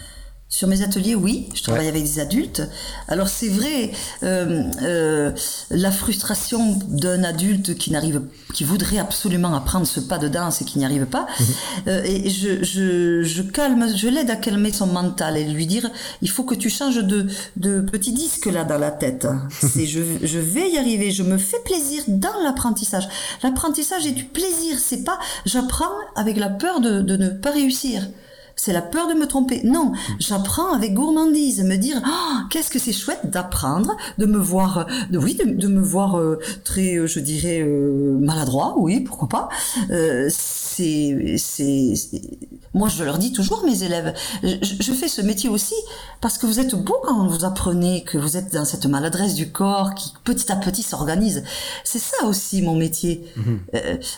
Sur mes ateliers, oui, je travaille avec des adultes. Alors c'est vrai, euh, euh, la frustration d'un adulte qui n'arrive, qui voudrait absolument apprendre ce pas de danse et qui n'y arrive pas, mhm. euh, et je, je, je calme, je l'aide à calmer son mental et lui dire, il faut que tu changes de, de petit disque là dans la tête. [LAUGHS] C'est je, je vais y arriver, je me fais plaisir dans l'apprentissage. L'apprentissage est du plaisir, c'est pas j'apprends avec la peur de, de ne pas réussir c'est la peur de me tromper. Non, j'apprends avec gourmandise, me dire oh, qu'est-ce que c'est chouette d'apprendre, de me voir, de, oui, de, me voir euh, très, euh, je dirais euh, maladroit, oui, pourquoi pas. c'est, c'est, moi je leur dis toujours mes élèves, je, je, fais ce métier aussi parce que vous êtes beau quand vous apprenez que vous êtes dans cette maladresse du corps qui petit à petit s'organise. C'est ça aussi mon métier. Mhm.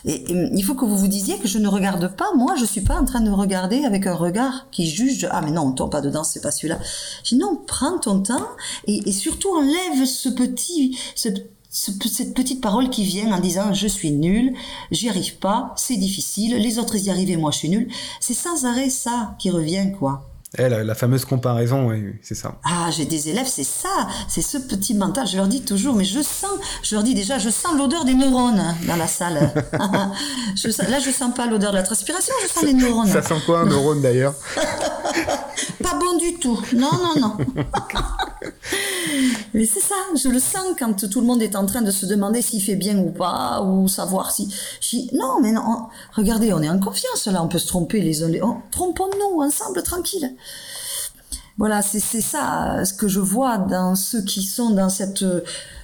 et, il faut que vous vous disiez que je ne regarde pas, moi je suis pas en train de regarder avec un regard qui juge ah mais non on tombe pas dedans c'est pas celui-là je dis non prends ton temps et, surtout enlève ce petit cette petite parole qui vient en disant je suis nul, j'y arrive pas, c'est difficile, les autres y arrivent et moi je suis nul. C'est sans arrêt ça qui revient quoi. Eh, la, fameuse comparaison, oui, c'est ça. Ah, j'ai des élèves, c'est ça, c'est ce petit mental. Je leur dis toujours, mais je sens, je leur dis déjà, je sens l'odeur des neurones dans la salle. [LAUGHS] je, là, je sens pas l'odeur de la transpiration, je sens les neurones. Ça sent quoi un neurone d'ailleurs? [LAUGHS] Pas bon du tout. Non, non, non. [LAUGHS] mais c'est ça, je le sens quand tout le monde est en train de se demander s'il fait bien ou pas, ou savoir si. non, mais non, regardez, on est en confiance là, on peut se tromper les uns les autres. Trompons-nous ensemble, tranquille. Voilà, c'est ça ce que je vois dans ceux qui sont dans cette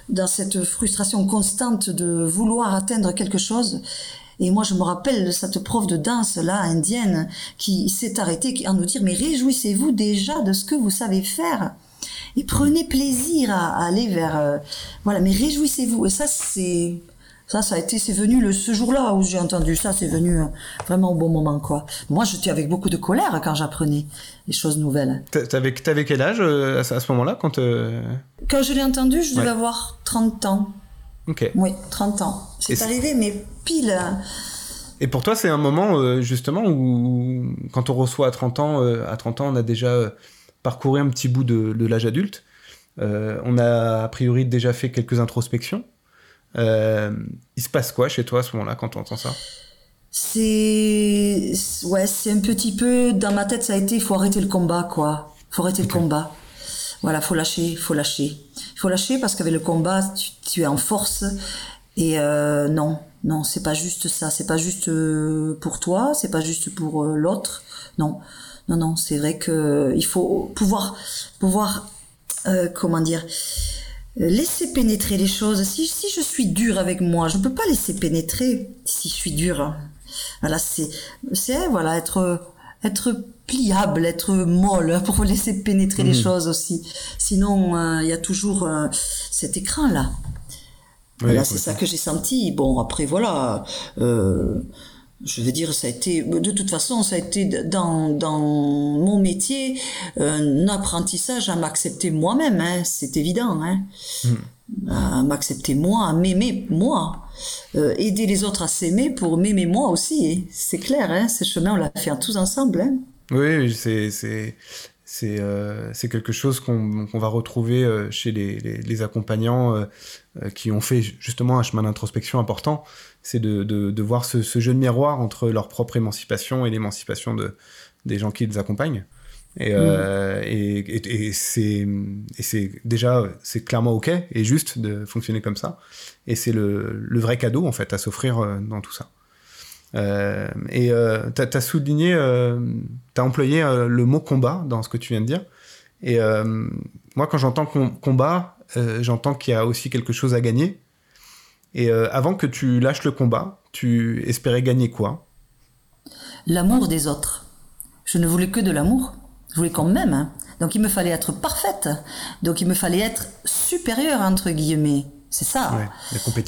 dans cette frustration constante de vouloir atteindre quelque chose. Et moi, je me rappelle de cette prof de danse là indienne qui s'est arrêtée à nous dire mais réjouissez-vous déjà de ce que vous savez faire et prenez plaisir à, aller vers euh, voilà mais réjouissez-vous et ça c'est ça, ça a été, c'est venu le, ce jour-là où j'ai entendu ça, c'est venu euh, vraiment au bon moment, quoi. Moi, j'étais avec beaucoup de colère quand j'apprenais les choses nouvelles. T'avais, t'avais quel âge euh, à, ce moment-là, quand euh... Quand je l'ai entendu, je devais avoir 30 ans. Ok. Oui, 30 ans. C'est arrivé, mais pile. Et pour toi, c'est un moment, euh, justement, où, quand on reçoit à 30 ans, à 30 ans, on a déjà parcouru un petit bout de, de l'âge adulte. on a, a priori, déjà fait quelques introspections. Euh, il se passe quoi chez toi à ce moment-là quand tu entends ça? C'est ouais, c'est un petit peu dans ma tête ça a été il faut arrêter le combat quoi. Faut arrêter le combat. Voilà, faut lâcher, faut lâcher. Il faut lâcher parce qu'avec le combat, tu, es en force et euh, non, non, c'est pas juste ça, c'est pas juste euh, pour toi, c'est pas juste pour euh, l'autre. Non. Non non, c'est vrai que il faut pouvoir pouvoir comment dire laisser pénétrer les choses. Si, je suis dur avec moi, je ne peux pas laisser pénétrer si je suis dur. Voilà, c'est, c'est voilà être être pliable, être molle [LAUGHS] pour laisser pénétrer les mhm. choses aussi. Sinon, euh, il y a toujours euh, cet écran là. voilà, c'est ça que j'ai senti. Bon, après voilà. Euh, je veux dire, ça a été, de toute façon, ça a été dans, dans mon métier un apprentissage à m'accepter moi-même, hein, c'est évident, hein, hmm. à m'accepter moi, à m'aimer moi, euh, aider les autres à s'aimer pour m'aimer moi aussi, c'est clair, hein, ce chemin on l'a fait tous ensemble. Hein. Oui, c'est, euh, c'est quelque chose qu'on va retrouver euh, chez les, les, les accompagnants euh, qui ont fait justement un chemin d'introspection important. C'est de, de, de, voir ce, ce, jeu de miroir entre leur propre émancipation et l'émancipation de, des gens qui les accompagnent. Et, mmh. et, et, et c'est déjà, c'est clairement OK et juste de fonctionner comme ça. Et c'est le, le, vrai cadeau, en fait, à s'offrir dans tout ça. Euh, et euh, tu as, souligné, euh, tu as employé le mot combat dans ce que tu viens de dire. Et moi, quand j'entends combat, j'entends qu'il y a aussi quelque chose à gagner. Et avant que tu lâches le combat, tu espérais gagner quoi? L'amour des autres. Je ne voulais que de l'amour. Je voulais quand même. Hein. Donc il me fallait être parfaite. Donc il me fallait être supérieure, entre guillemets. C'est ça.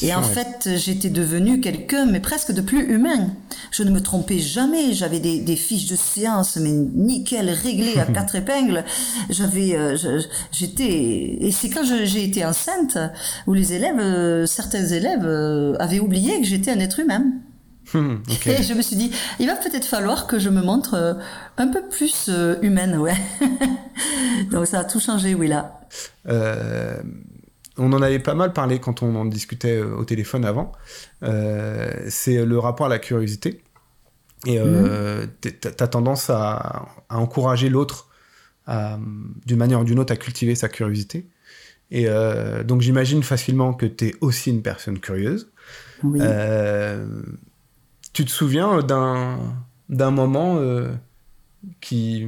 et en fait, j'étais devenue quelqu'un, mais presque de plus humain. Je ne me trompais jamais. J'avais des, fiches de séance, mais nickel, réglées à [LAUGHS] quatre épingles. J'avais, euh, j'étais, et c'est quand j'ai été enceinte où les élèves, euh, certains élèves euh, avaient oublié que j'étais un être humain. [LAUGHS] Et je me suis dit, il va peut-être falloir que je me montre un peu plus humaine, ouais. [LAUGHS] Donc ça a tout changé, oui là. Euh on en avait pas mal parlé quand on en discutait euh, au téléphone avant. Euh, c'est le rapport à la curiosité. Et euh, mhm. tu as tendance à, encourager l'autre d'une manière ou d'une autre à cultiver sa curiosité. Et donc j'imagine facilement que tu es aussi une personne curieuse. tu te souviens d'un moment qui,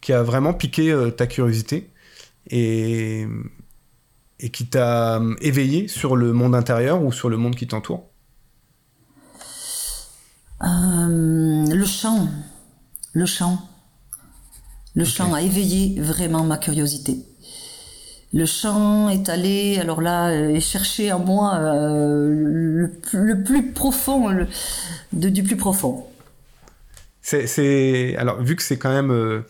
qui a vraiment piqué ta curiosité? Et et qui t'a euh, éveillé sur le monde intérieur ou sur le monde qui t'entoure? Euh, Le chant. Le chant. Le chant a éveillé vraiment ma curiosité. Le chant est allé, alors là, euh, et chercher en moi le, plus profond, du plus profond. C'est, alors vu que c'est quand même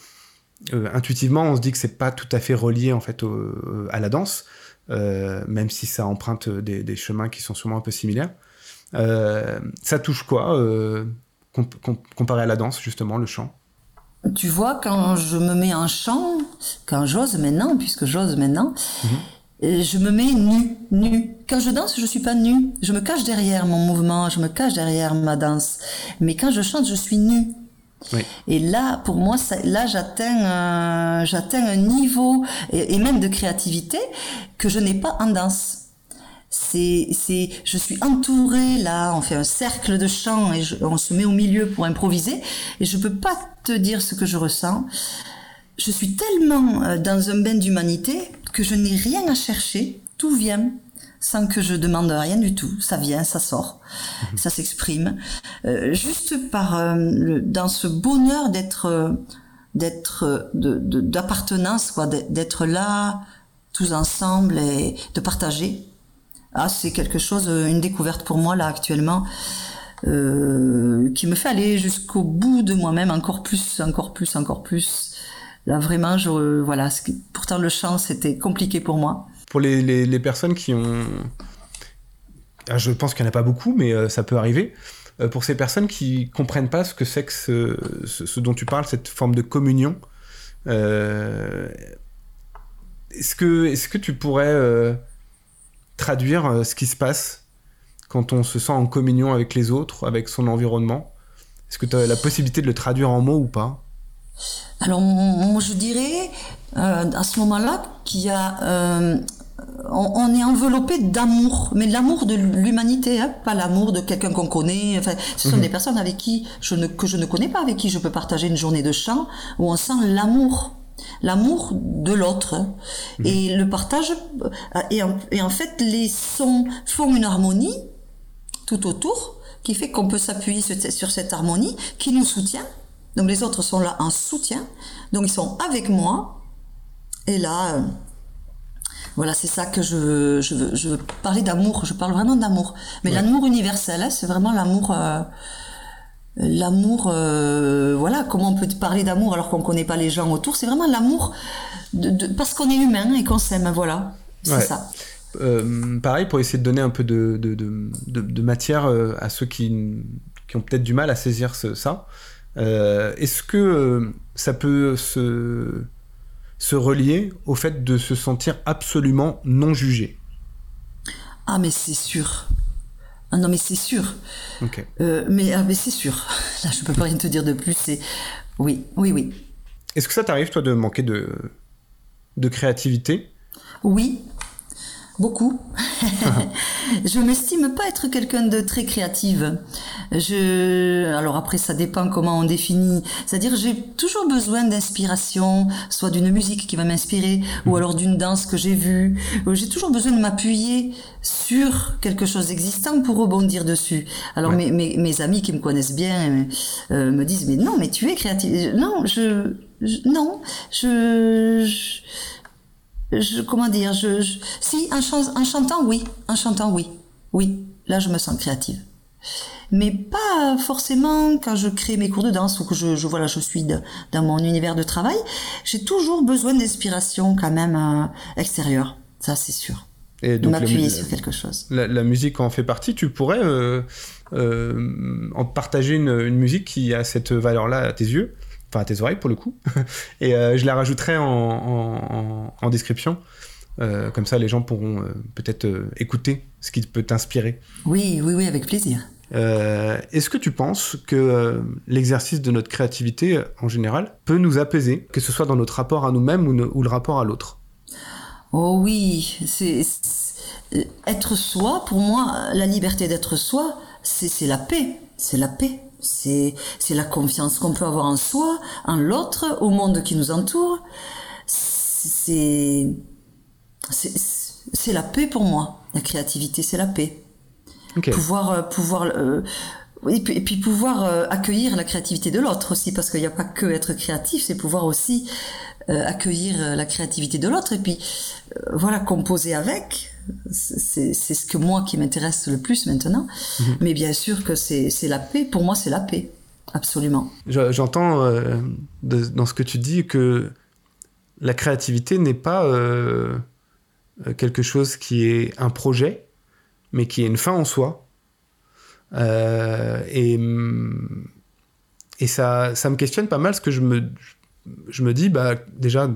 intuitivement, on se dit que c'est pas tout à fait relié en fait à la danse. Euh, même si ça emprunte des, chemins qui sont sûrement un peu similaires. Euh, ça touche quoi euh, comparé à la danse, justement, le chant? Tu vois, quand je me mets en chant, quand j'ose maintenant, puisque j'ose maintenant, mhm. je me mets nu, nu. Quand je danse, je suis pas nu. Je me cache derrière mon mouvement, je me cache derrière ma danse. Mais quand je chante, je suis Et là, pour moi, là, j'atteins un, j'atteins un niveau et, même de créativité que je n'ai pas en danse. C'est, c'est, je suis entourée là, on fait un cercle de chant et on se met au milieu pour improviser et je peux pas te dire ce que je ressens. Je suis tellement euh, dans un bain d'humanité que je n'ai rien à chercher, tout vient sans que je demande rien du tout. Ça vient, ça sort, mhm. ça s'exprime. Euh, juste par euh, dans ce bonheur d'être euh, d'être d'appartenance quoi, d'être là tous ensemble et de partager. Ah, c'est quelque chose, une découverte pour moi là actuellement. qui me fait aller jusqu'au bout de moi-même encore plus, encore plus, encore plus. Là vraiment, je, voilà. Pourtant le chant c'était compliqué pour moi pour les, personnes qui ont... Ah, je pense qu'il n'y en a pas beaucoup, mais euh, ça peut arriver. Euh, pour ces personnes qui comprennent pas ce que c'est que ce, dont tu parles, cette forme de communion, euh, est-ce que, est que tu pourrais traduire ce qui se passe quand on se sent en communion avec les autres, avec son environnement? Est-ce que tu as la possibilité de le traduire en mots ou pas? Alors, moi, je dirais à ce moment-là qu'il y a on, est enveloppé d'amour, mais l'amour de l'humanité, hein, pas l'amour de quelqu'un qu'on connaît. Enfin, ce sont mhm. des personnes avec qui je ne, que je ne connais pas, avec qui je peux partager une journée de chant, où on sent l'amour, l'amour de l'autre. Mhm. Et le partage, euh, et en, et en fait, les sons font une harmonie tout autour, qui fait qu'on peut s'appuyer sur cette harmonie, qui nous soutient. Donc les autres sont là en soutien, donc ils sont avec moi. Et là, euh, voilà, c'est ça que je veux, je veux, je veux parler d'amour. Je parle vraiment d'amour. Mais l'amour universel, hein, c'est vraiment l'amour. Euh, l'amour, euh, voilà, comment on peut parler d'amour alors qu'on connaît pas les gens autour C'est vraiment l'amour de, parce qu'on est humain et qu'on s'aime. Voilà, c'est ça. Euh, pareil, pour essayer de donner un peu de, de, de matière à ceux qui, qui ont peut-être du mal à saisir ça, Est-ce que ça peut se, se relier au fait de se sentir absolument non jugé Ah mais c'est sûr. Ah non mais c'est sûr. Ok. mais, ah, mais c'est sûr. [LAUGHS] Là je peux pas rien te dire de plus. C'est oui, oui, oui. Est-ce que ça t'arrive toi de manquer de de créativité? Oui, beaucoup. [LAUGHS] je m'estime pas être quelqu'un de très créative. Je, alors après, ça dépend comment on définit. C'est-à-dire, j'ai toujours besoin d'inspiration, soit d'une musique qui va m'inspirer, ou mhm. alors d'une danse que j'ai vue. J'ai toujours besoin de m'appuyer sur quelque chose d'existant pour rebondir dessus. Alors mes, mes, mes, amis qui me connaissent bien euh, me disent, mais non, mais tu es créative. Non, je, non, je, je, comment dire, je, si, en, chantant, oui, en chantant, oui, oui, là je me sens créative. Mais pas forcément quand je crée mes cours de danse ou que je, je voilà, je suis dans mon univers de travail. J'ai toujours besoin d'inspiration quand même euh, extérieure, ça c'est sûr. Et donc m'appuyer sur quelque chose. La, musique en fait partie. Tu pourrais euh, euh, en partager une, une, musique qui a cette valeur-là à tes yeux? Enfin à tes oreilles pour le coup. [LAUGHS] et euh, je la rajouterai en, description. Euh, comme ça, les gens pourront euh, peut-être écouter ce qui peut t'inspirer. Oui, oui, oui, avec plaisir. Est-ce que tu penses que l'exercice de notre créativité, en général, peut nous apaiser, que ce soit dans notre rapport à nous-mêmes ou, ou, le rapport à l'autre? Oh oui, c'est être soi. Pour moi, la liberté d'être soi, c'est la paix. C'est la paix. C'est, c'est la confiance qu'on peut avoir en soi, en l'autre, au monde qui nous entoure. C'est, c'est, la paix pour moi. La créativité, c'est la paix. Pouvoir, euh, pouvoir, euh, et, puis, pouvoir euh, accueillir la créativité de l'autre aussi, parce qu'il n'y a pas que être créatif, c'est pouvoir aussi accueillir la créativité de l'autre et puis voilà composer avec c'est ce que moi qui m'intéresse le plus maintenant. Mhm. Mais bien sûr que c'est la paix. Pour moi, c'est la paix. Absolument. J'entends euh, dans ce que tu dis que la créativité n'est pas euh, quelque chose qui est un projet, mais qui est une fin en soi. Euh, et, et ça, ça me questionne pas mal, parce que je me, je me dis, bah, déjà,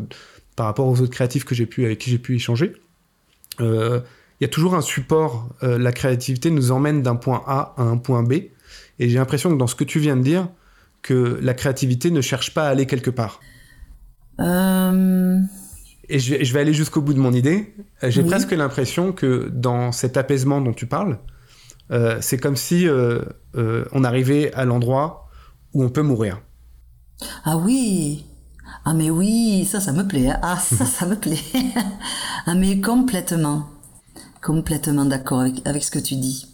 par rapport aux autres créatifs que j'ai pu, avec qui j'ai pu échanger, euh, il y a toujours un support. Euh, la créativité nous emmène d'un point A à un point B. Et j'ai l'impression que dans ce que tu viens de dire, que la créativité ne cherche pas à aller quelque part. Euh... Et je vais, je vais aller jusqu'au bout de mon idée. Euh, j'ai presque l'impression que dans cet apaisement dont tu parles, euh, c'est comme si on arrivait à l'endroit où on peut mourir. Ah oui, ah mais oui, ça, ça me plaît. Hein. Ah ça, ça me plaît. [LAUGHS] ah mais complètement, complètement d'accord avec, ce que tu dis.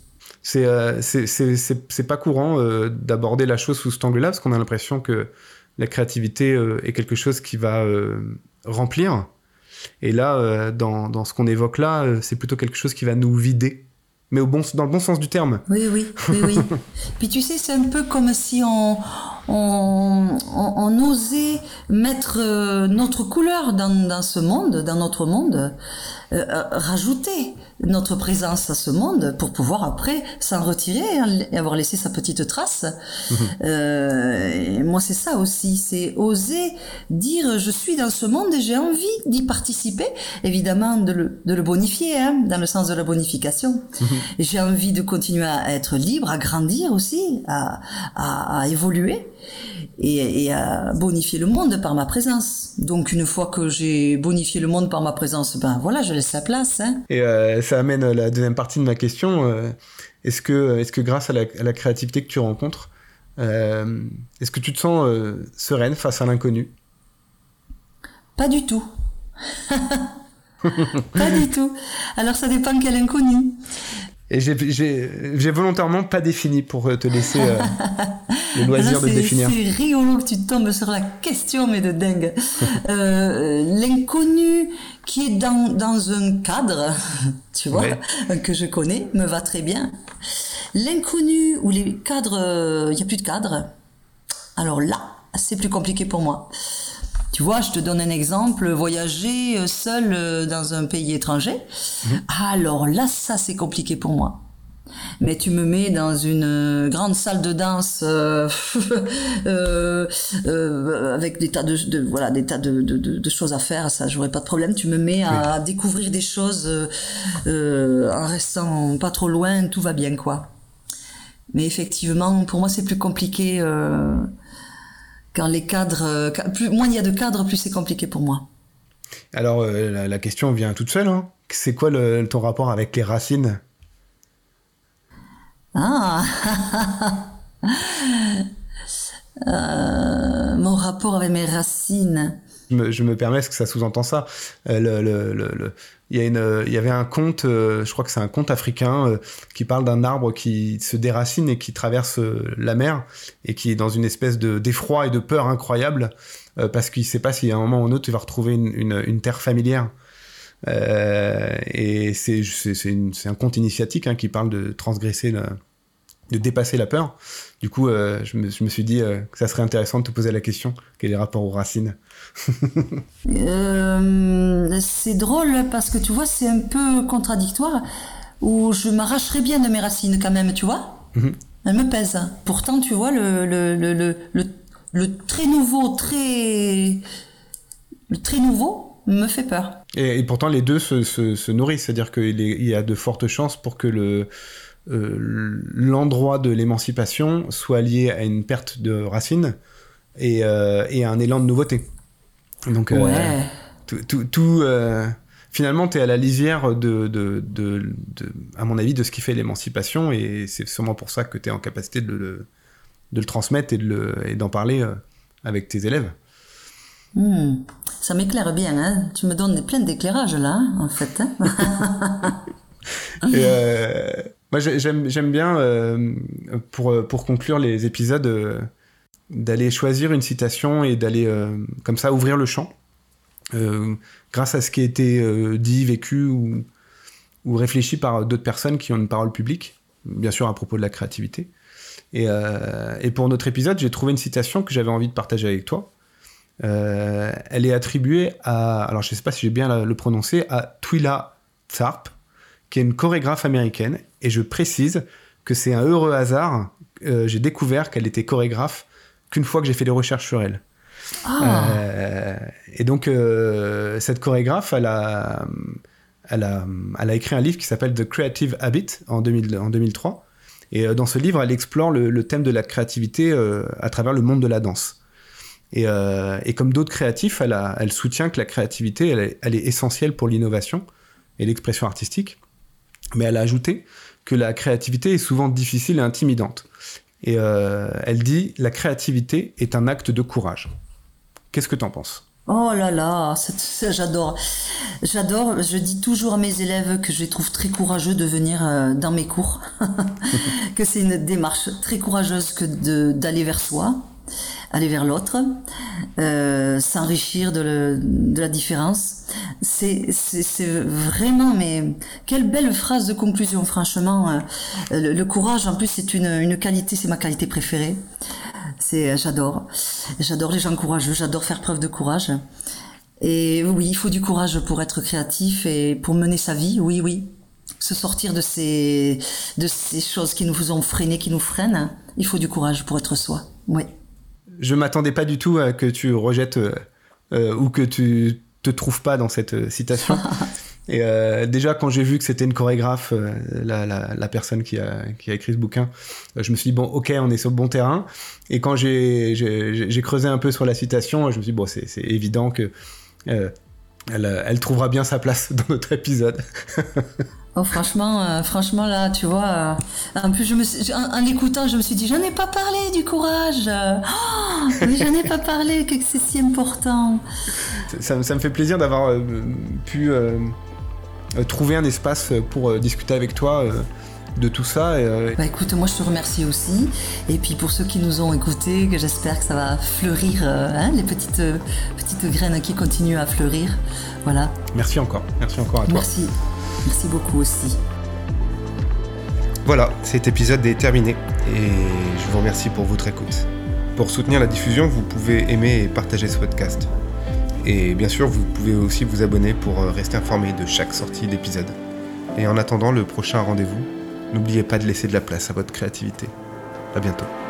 C'est euh, c'est pas courant euh, d'aborder la chose sous cet angle-là parce qu'on a l'impression que la créativité euh, est quelque chose qui va remplir. Et là, dans, dans, ce qu'on évoque là, c'est plutôt quelque chose qui va nous vider mais au bon, dans le bon sens du terme. Oui, oui, oui, oui. [LAUGHS] Puis tu sais, c'est un peu comme si on, on, on, osait mettre euh, notre couleur dans, dans, ce monde, dans notre monde, euh, euh, rajouter notre présence à ce monde pour pouvoir après s'en retirer et avoir laissé sa petite trace. [LAUGHS] Euh, moi, c'est ça aussi, c'est oser dire je suis dans ce monde et j'ai envie d'y participer, évidemment de le, de le bonifier, hein, dans le sens de la bonification. [LAUGHS] Mhm. J'ai envie de continuer à être libre, à grandir aussi, à, à, à évoluer et, à bonifier le monde par ma présence. Donc une fois que j'ai bonifié le monde par ma présence, ben voilà, je laisse la place. Hein. Et euh, ça amène la deuxième partie de ma question. Euh, est-ce que, est que grâce à la, créativité que tu rencontres, euh, est-ce que tu te sens sereine face à l'inconnu? Pas du tout. [LAUGHS] pas du tout. Alors ça dépend quel inconnu. Et j'ai volontairement pas défini pour te laisser euh, [LAUGHS] le loisir de définir. C'est rigolo que tu tombes sur la question, mais de dingue. [LAUGHS] euh, L'inconnu qui est dans, dans un cadre, [LAUGHS] tu vois, que je connais, me va très bien. L'inconnu où les cadres, il n'y a plus de cadre, alors là, c'est plus compliqué pour moi. Tu vois, je te donne un exemple, voyager euh, seul euh, dans un pays étranger. Mhm. Alors là, ça, c'est compliqué pour moi. mais tu me mets dans une grande salle de danse euh, [LAUGHS] euh, euh, avec des tas de, de, voilà des tas de, de, de, choses à faire, ça j'aurais pas de problème. Tu me mets à découvrir des choses euh, en restant pas trop loin, tout va bien quoi. Mais effectivement, pour moi c'est plus compliqué quand les cadres, plus, moins il y a de cadres, plus c'est compliqué pour moi. Alors la, la, question vient toute seule. Hein. C'est quoi le, ton rapport avec les racines? Ah [LAUGHS] euh, Mon rapport avec mes racines. Je me, permets, est-ce que ça sous-entend ça euh, le, il, y a il y avait un conte, euh, je crois que c'est un conte africain, qui parle d'un arbre qui se déracine et qui traverse la mer et qui est dans une espèce de d'effroi et de peur incroyable parce qu'il ne sait pas si à un moment ou un autre il va retrouver une, terre familière. Euh, et c'est un conte initiatique hein, qui parle de transgresser, de dépasser la peur. Du coup, euh, je, me, je, me, suis dit euh, que ça serait intéressant de te poser la question quel est le rapport aux racines? C'est drôle parce que tu vois, c'est un peu contradictoire. Où je m'arracherais bien de mes racines quand même, tu vois? Mm Elles me pèsent. Pourtant, tu vois, le, le, le, le, le très nouveau, très. Le très nouveau, me fait peur. Et, pourtant, les deux se, se, nourrissent, c'est-à-dire qu'il y a de fortes chances pour que le, euh, l'endroit de l'émancipation soit lié à une perte de racines et, euh, et à un élan de nouveauté. Donc, euh, ouais. tout, tout, finalement, tu es à la lisière de, de, de, à mon avis, de ce qui fait l'émancipation et c'est sûrement pour ça que tu es en capacité de le, de le transmettre et d'en parler avec tes élèves. Hmm. Ça m'éclaire bien, hein Tu me donnes plein d'éclairages là, en fait. Hein [LAUGHS] euh, moi, j'aime bien, euh, pour, pour conclure les épisodes, euh, d'aller choisir une citation et d'aller, comme ça, ouvrir le champ. grâce à ce qui a été dit, vécu ou, réfléchi par d'autres personnes qui ont une parole publique, bien sûr à propos de la créativité. Et, pour notre épisode, j'ai trouvé une citation que j'avais envie de partager avec toi. Euh, elle est attribuée à, alors je ne sais pas si j'ai bien le prononcer, à Twila Tharp, qui est une chorégraphe américaine. Et je précise que c'est un heureux hasard. Euh, j'ai découvert qu'elle était chorégraphe qu'une fois que j'ai fait des recherches sur elle. Ah. Euh, et donc, cette chorégraphe, elle a, elle, a, elle a écrit un livre qui s'appelle The Creative Habit en, 2000, en 2003. Et dans ce livre, elle explore le, le thème de la créativité à travers le monde de la danse. Euh, et, comme d'autres créatifs, elle, soutient que la créativité, elle, est essentielle pour l'innovation et l'expression artistique. Mais elle a ajouté que la créativité est souvent difficile et intimidante. Et euh, elle dit la créativité est un acte de courage. Qu'est-ce que tu en penses? Oh là là, j'adore. J'adore. Je dis toujours à mes élèves que je les trouve très courageux de venir euh, dans mes cours, [LAUGHS] que c'est une démarche très courageuse que d'aller vers soi, aller vers l'autre, euh, s'enrichir de, la différence. C'est vraiment, mais quelle belle phrase de conclusion, franchement. Euh, le, courage, en plus, c'est une, qualité, c'est ma qualité préférée. C'est, j'adore. J'adore les gens courageux, j'adore faire preuve de courage. Et oui, il faut du courage pour être créatif et pour mener sa vie, oui, oui. Se sortir de ces, de ces choses qui nous ont freinés, qui nous freinent. Il faut du courage pour être soi. Oui je m'attendais pas du tout à que tu rejettes euh, euh, ou que tu te trouves pas dans cette euh, citation. [LAUGHS] Et déjà, quand j'ai vu que c'était une chorégraphe, la, personne qui a, écrit ce bouquin, je me suis dit, bon, ok, on est sur le bon terrain. Et quand j'ai creusé un peu sur la citation, je me suis dit, bon, c'est évident que elle, trouvera bien sa place dans notre épisode. Oh, franchement, euh, franchement, là, tu vois. Euh, en plus, je me en, l'écoutant, je me suis dit, j'en ai pas parlé du courage. Oh, mais j'en ai pas parlé, que c'est si important. Ça, me fait plaisir d'avoir euh, pu trouver un espace pour discuter avec toi de tout ça. Bah écoute, moi je te remercie aussi. Et puis pour ceux qui nous ont écoutés, que j'espère que ça va fleurir, hein, les petites, petites graines qui continuent à fleurir. Voilà. Merci encore. Merci encore à toi. Merci. Merci beaucoup aussi. Voilà, cet épisode est terminé et je vous remercie pour votre écoute. Pour soutenir la diffusion, vous pouvez aimer et partager ce podcast. Et bien sûr, vous pouvez aussi vous abonner pour rester informé de chaque sortie d'épisode. Et en attendant le prochain rendez-vous, N'oubliez pas de laisser de la place à votre créativité. À bientôt.